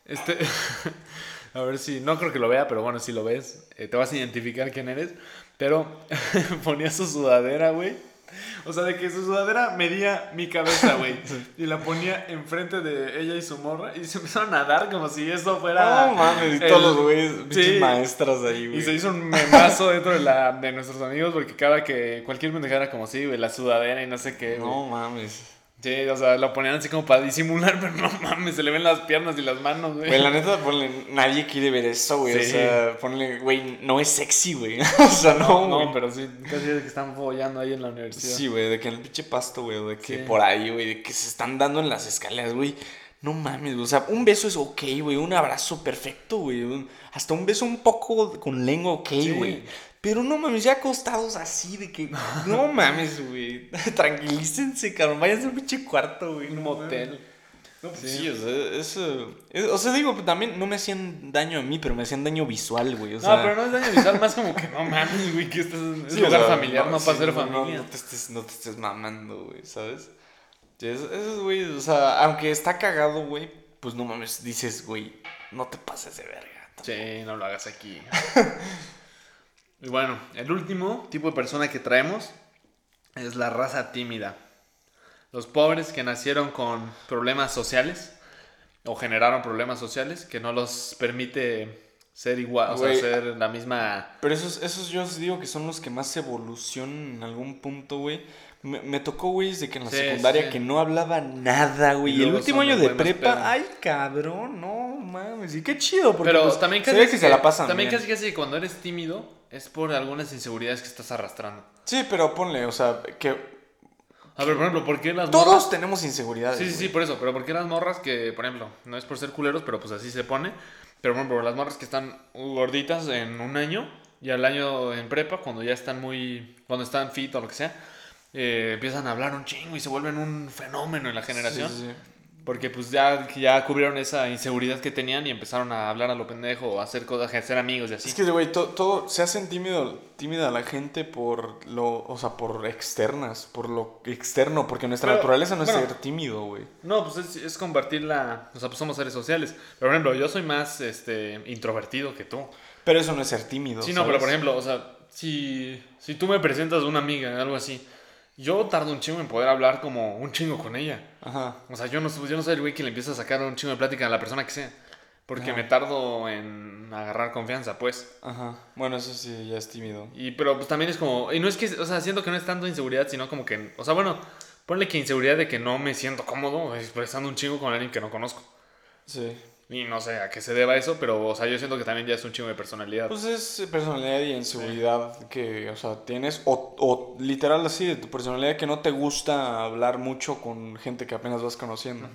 este, a ver si, no creo que lo vea, pero bueno, si lo ves, eh, te vas a identificar quién eres, pero ponía su sudadera, güey. O sea, de que su sudadera medía mi cabeza, güey. Y la ponía enfrente de ella y su morra. Y se empezaron a dar como si eso fuera. No mames, y todos los güeyes, Sí. maestras ahí, güey. Y se hizo un memazo dentro de, la, de nuestros amigos porque cada que cualquier pendejada era como así, güey, la sudadera y no sé qué. No mames. Sí, o sea, lo ponían así como para disimular, pero no mames, se le ven las piernas y las manos, güey. Güey, la neta, ponle, nadie quiere ver eso, güey. O sea, ponle, güey, no es sexy, güey. o sea, no, no, güey. no, pero sí, casi es que están follando ahí en la universidad. Sí, güey, de que en el pinche pasto, güey, de que Sí. por ahí, güey, de que se están dando en las escaleras, güey. No mames, güey. O sea, un beso es ok, güey. Un abrazo perfecto, güey. Hasta un beso un poco con lengua, ok, Sí. güey. Pero no mames, ya acostados así de que. No mames, güey. Tranquilícense, cabrón. Váyanse a un pinche cuarto, güey. Un no motel. No, pues Sí. sí, o sea, eso. es- O sea, digo, también no me hacían daño a mí, pero me hacían daño visual, güey. O sea, no, pero no es daño visual, más como que no mames, güey, que estás en es Sí, o lugar sea, familiar, no, para sí, ser no, no, familia. No, te estés, no te estés mamando, güey, ¿sabes? Esos, esos güeyes, o sea, aunque está cagado, güey, pues no mames, dices, güey, no te pases de verga. Sí, no lo hagas aquí. y bueno, el último tipo de persona que traemos es la raza tímida. Los pobres que nacieron con problemas sociales o generaron problemas sociales que no los permite ser igual, o sea, ser la misma... Pero esos, esos yo os digo que son los que más evolucionan en algún punto, güey. Me, me tocó, güey, desde que en la Sí, secundaria sí. que no hablaba nada, güey. Y el último año de prepa, ay, cabrón, no mames. Y qué chido, porque Pero pues, también se que se la pasan También bien. casi casi cuando eres tímido es por algunas inseguridades que estás arrastrando. Sí, pero ponle, o sea, que A ver, por ejemplo, ¿por qué las todos morras- tenemos inseguridades. Sí, sí, güey. sí, por eso. Pero ¿por qué las morras que, por ejemplo, no es por ser culeros, pero pues así se pone? Pero por ejemplo, las morras que están gorditas en un año y al año en prepa, cuando ya están muy. cuando están fit o lo que sea, eh, empiezan a hablar un chingo y se vuelven un fenómeno en la generación. Sí, sí, sí. Porque pues ya, ya cubrieron esa inseguridad que tenían y empezaron a hablar a lo pendejo o a hacer cosas, a hacer amigos y así. Es que, güey, to- todo, se hacen tímido, tímida la gente por lo, o sea, por externas, por lo externo, porque nuestra Pero, naturaleza no es ser tímido, güey. No, pues es, es compartir la. O sea, pues somos seres sociales. Pero por ejemplo, yo soy más este, introvertido que tú. Pero eso no es ser tímido. Sí, no, pero por ejemplo, o sea, si, si tú me presentas una amiga, algo así, yo tardo un chingo en poder hablar como un chingo con ella. Ajá. O sea, yo no, yo no soy el güey que le empieza a sacar un chingo de plática a la persona que sea. Porque Ajá. me tardo en agarrar confianza, pues. Ajá. Bueno, eso sí, ya es tímido. Y, pero pues también es como, y no es que, o sea, siento que no es tanto inseguridad, sino como que, o sea, bueno, ponle que inseguridad de que no me siento cómodo expresando un chingo con alguien que no conozco. Sí. Y no sé a qué se deba eso, pero, o sea, yo siento que también ya es un chingo de personalidad. Pues es personalidad y inseguridad que, o sea, tienes, o, o literal así, de tu personalidad que no te gusta hablar mucho con gente que apenas vas conociendo.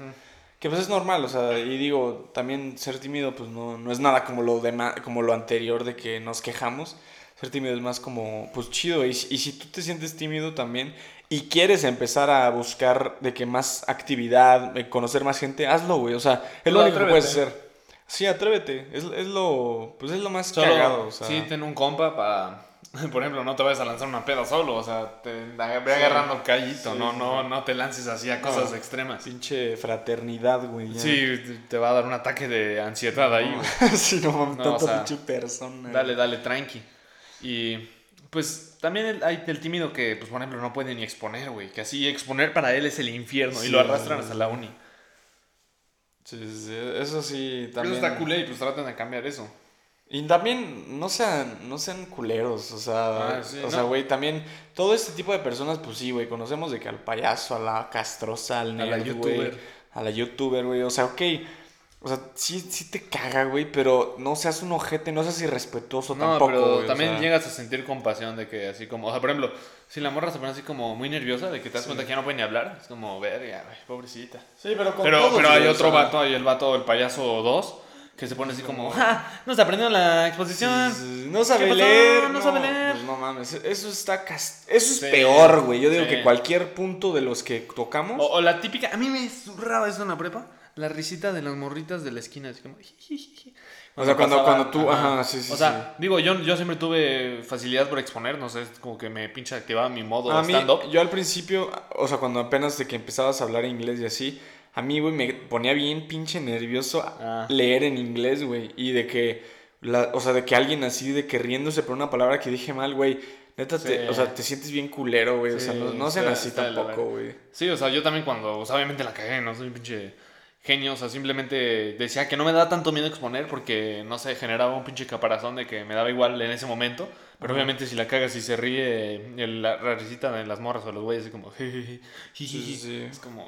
Que pues es normal, o sea, y digo, también ser tímido pues no, no es nada como lo, dema- como lo anterior de que nos quejamos, ser tímido es más como, pues chido. Y, y si tú te sientes tímido también y quieres empezar a buscar de que más actividad, conocer más gente, hazlo, güey. O sea, es lo único que puedes hacer. Sí, atrévete. Es, es lo, pues es lo más Solo, cagado. O sea, sí, ten un compa para... Por ejemplo, no te vayas a lanzar una peda solo, o sea, te ve agarrando callito, Sí, no, no, no te lances así a No. cosas extremas. pinche fraternidad, güey. ya. Sí, te va a dar un ataque de ansiedad ahí, güey. sí, no No, tanta o sea, pinche persona. Dale, dale, tranqui. Y pues también el- hay el tímido que, pues por ejemplo, no puede ni exponer, güey. Que así exponer para él es el infierno y lo arrastran hasta la uni. Sí, sí, sí, eso sí, también. Eso está culé y pues traten de cambiar eso. Y también no sean, no sean culeros, o sea, Ah, sí, o sea, ¿no? güey, también todo este tipo de personas, pues sí, güey, conocemos de que al payaso, a la castrosa, al A la youtuber. a la youtuber, güey, o sea, ok, o sea, sí, sí te caga, güey, pero no seas un ojete, no seas irrespetuoso No, tampoco, pero güey, o también sea, llegas a sentir compasión de que así como, o sea, por ejemplo, si la morra se pone así como muy nerviosa de que te das Sí. cuenta que ya no puede ni hablar, es como, verga, güey, pobrecita. Sí, pero con Pero, todos, pero hay güey, o otro sea, vato, hay el vato, el payaso 2, que se pone así como, ¡ja! No está aprendiendo la exposición. sí, No sabe leer. No sabe leer. Pues no mames, eso está cas- eso es Sí, peor, güey. Yo digo sí. que cualquier punto de los que tocamos. O, o la típica, a mí me zurraba eso en la prepa, la risita de las morritas de la esquina, así como... O sea, cuando- cuando tú- ajá, sí, sí, O sea, digo, yo, yo siempre tuve facilidad por exponer, no sé, es como que me pinche activaba mi modo stand-up. yo al principio, o sea, cuando apenas de que empezabas a hablar inglés y así, a mí, güey, me ponía bien pinche nervioso Ah. leer en inglés, güey. Y de que, la, o sea, de que alguien así, de que riéndose por una palabra que dije mal, güey. Neta, te, o sea, te sientes bien culero, güey. o sea, no, no sean así tampoco, güey. Sí, o sea, yo también cuando, o sea, obviamente la cagué, no soy un pinche genio, o sea, simplemente decía que no me da tanto miedo exponer porque, no sé, generaba un pinche caparazón de que me daba igual en ese momento, pero obviamente si la cagas y se ríe el- la risita de las morras o los güeyes, es como, Sí, sí, sí. es como...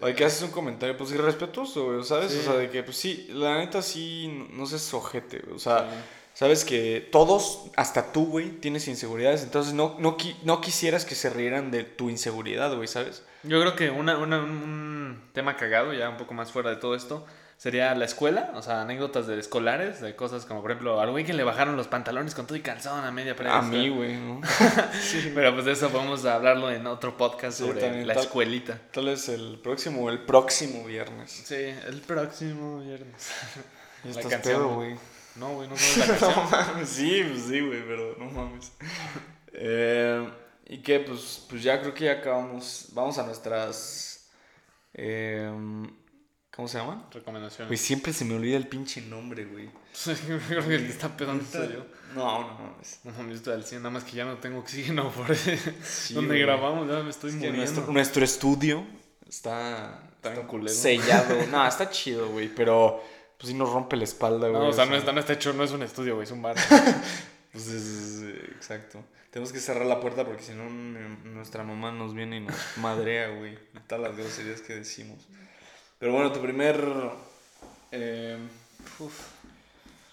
O de que haces un comentario, pues irrespetuoso, güey, ¿sabes? O sea, de que, pues sí, la neta sí, no, no seas ojete, güey. O sea. Sabes que todos, hasta tú, güey, tienes inseguridades. Entonces no, no, no quisieras que se rieran de tu inseguridad, güey, ¿sabes? Yo creo que una, una- un tema cagado, ya un poco más fuera de todo esto, sería la escuela, o sea, anécdotas de escolares, de cosas como, por ejemplo, al güey que le bajaron los pantalones con todo y calzón a media A preescolar. mí, güey, ¿no? Pero pues de eso podemos hablarlo en otro podcast Sí, sobre también, la tal- escuelita. Tal vez el próximo, el próximo viernes. Sí, el próximo viernes. Ya La estás canción, pedo, güey. No, güey, no sabes la canción. No mames, sí, pues sí, güey, pero no mames. Eh, ¿Y qué? Pues, pues ya creo que ya acabamos. Vamos a nuestras. eh, ¿Cómo se llaman? Güey, Recomendaciones. siempre se me olvida el pinche nombre, güey. Creo que el que está pedando soy yo. No, no mames. No mames, estoy al 100, nada más que ya no tengo oxígeno por Sí, donde güey. grabamos, ya me estoy Es que muriendo. nuestro, nuestro estudio está, Está bien culero. sellado. no, está chido, güey, pero pues sí nos rompe la espalda, güey. No, o sea, no está, no está hecho, no es un estudio, güey, es un bar. Pues es- es- exacto. Tenemos que cerrar la puerta porque si no n- nuestra mamá nos viene y nos madrea, güey. Todas las groserías que decimos. Pero bueno, tu primer... eh, uf,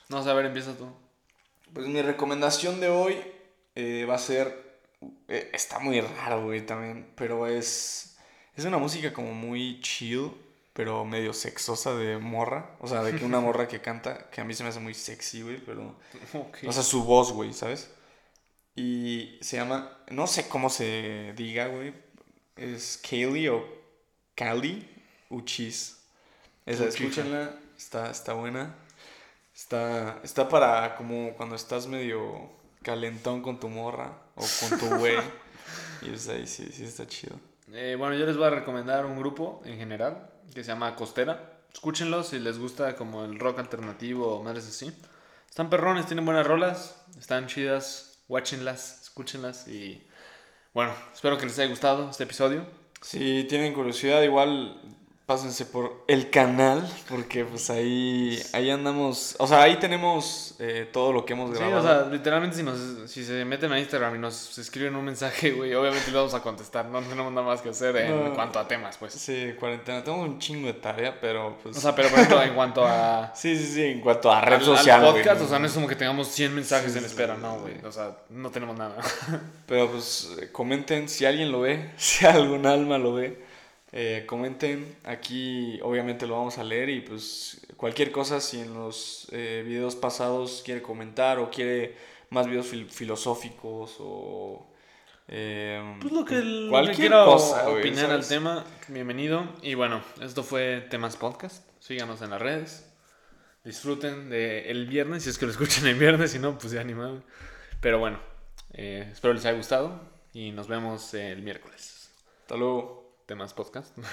No, o sea, a ver, empieza tú. pues mi recomendación de hoy eh, va a ser... eh, está muy raro, güey, también. Pero es... Es una música como muy chill, pero medio sexosa de morra. O sea, de que una morra que canta, que a mí se me hace muy sexy, güey, pero... Ok. O sea, su voz, güey, ¿sabes? Y se llama, no sé cómo se diga, güey. Es Kaylee o Cali Uchis. Esa, escúchenla, está, está buena. Está, está para como cuando estás medio calentón con tu morra o con tu güey. y pues ahí sí, sí está chido. Eh, bueno, yo les voy a recomendar un grupo en general que se llama Costera. Escúchenlo si les gusta como el rock alternativo o madres así. Están perrones, tienen buenas rolas, están chidas, watchenlas, escúchenlas y bueno, espero que les haya gustado este episodio. Si tienen curiosidad, igual pásense por el canal, porque pues ahí, ahí andamos, o sea, ahí tenemos eh, todo lo que hemos Sí, grabado. o sea, literalmente si, nos, si se meten a Instagram y nos escriben un mensaje, güey, obviamente les vamos a contestar, no tenemos nada más que hacer en No. cuanto a temas, pues. Sí, cuarentena, tenemos un chingo de tarea, pero pues... O sea, pero por ejemplo, en cuanto a... sí, sí, sí, en cuanto a red al- social, al güey, podcast, o sea, no es como que tengamos 100 mensajes Sí, en sí, espera, sí, no, sí. güey. O sea, no tenemos nada. Pero pues eh, comenten si alguien lo ve, si algún alma lo ve. Eh, comenten, aquí obviamente lo vamos a leer y pues cualquier cosa, si en los eh, videos pasados quiere comentar o quiere más videos fil- filosóficos o... em, Pues lo que, lo que cualquier cosa, opinar al tema, bienvenido. Y bueno, esto fue Temas Podcast. Síganos en las redes. Disfruten de el viernes, si es que lo escuchan el viernes, si no, pues ya ni más. Pero bueno, eh, espero les haya gustado y nos vemos el miércoles. Hasta luego. Temas Podcast.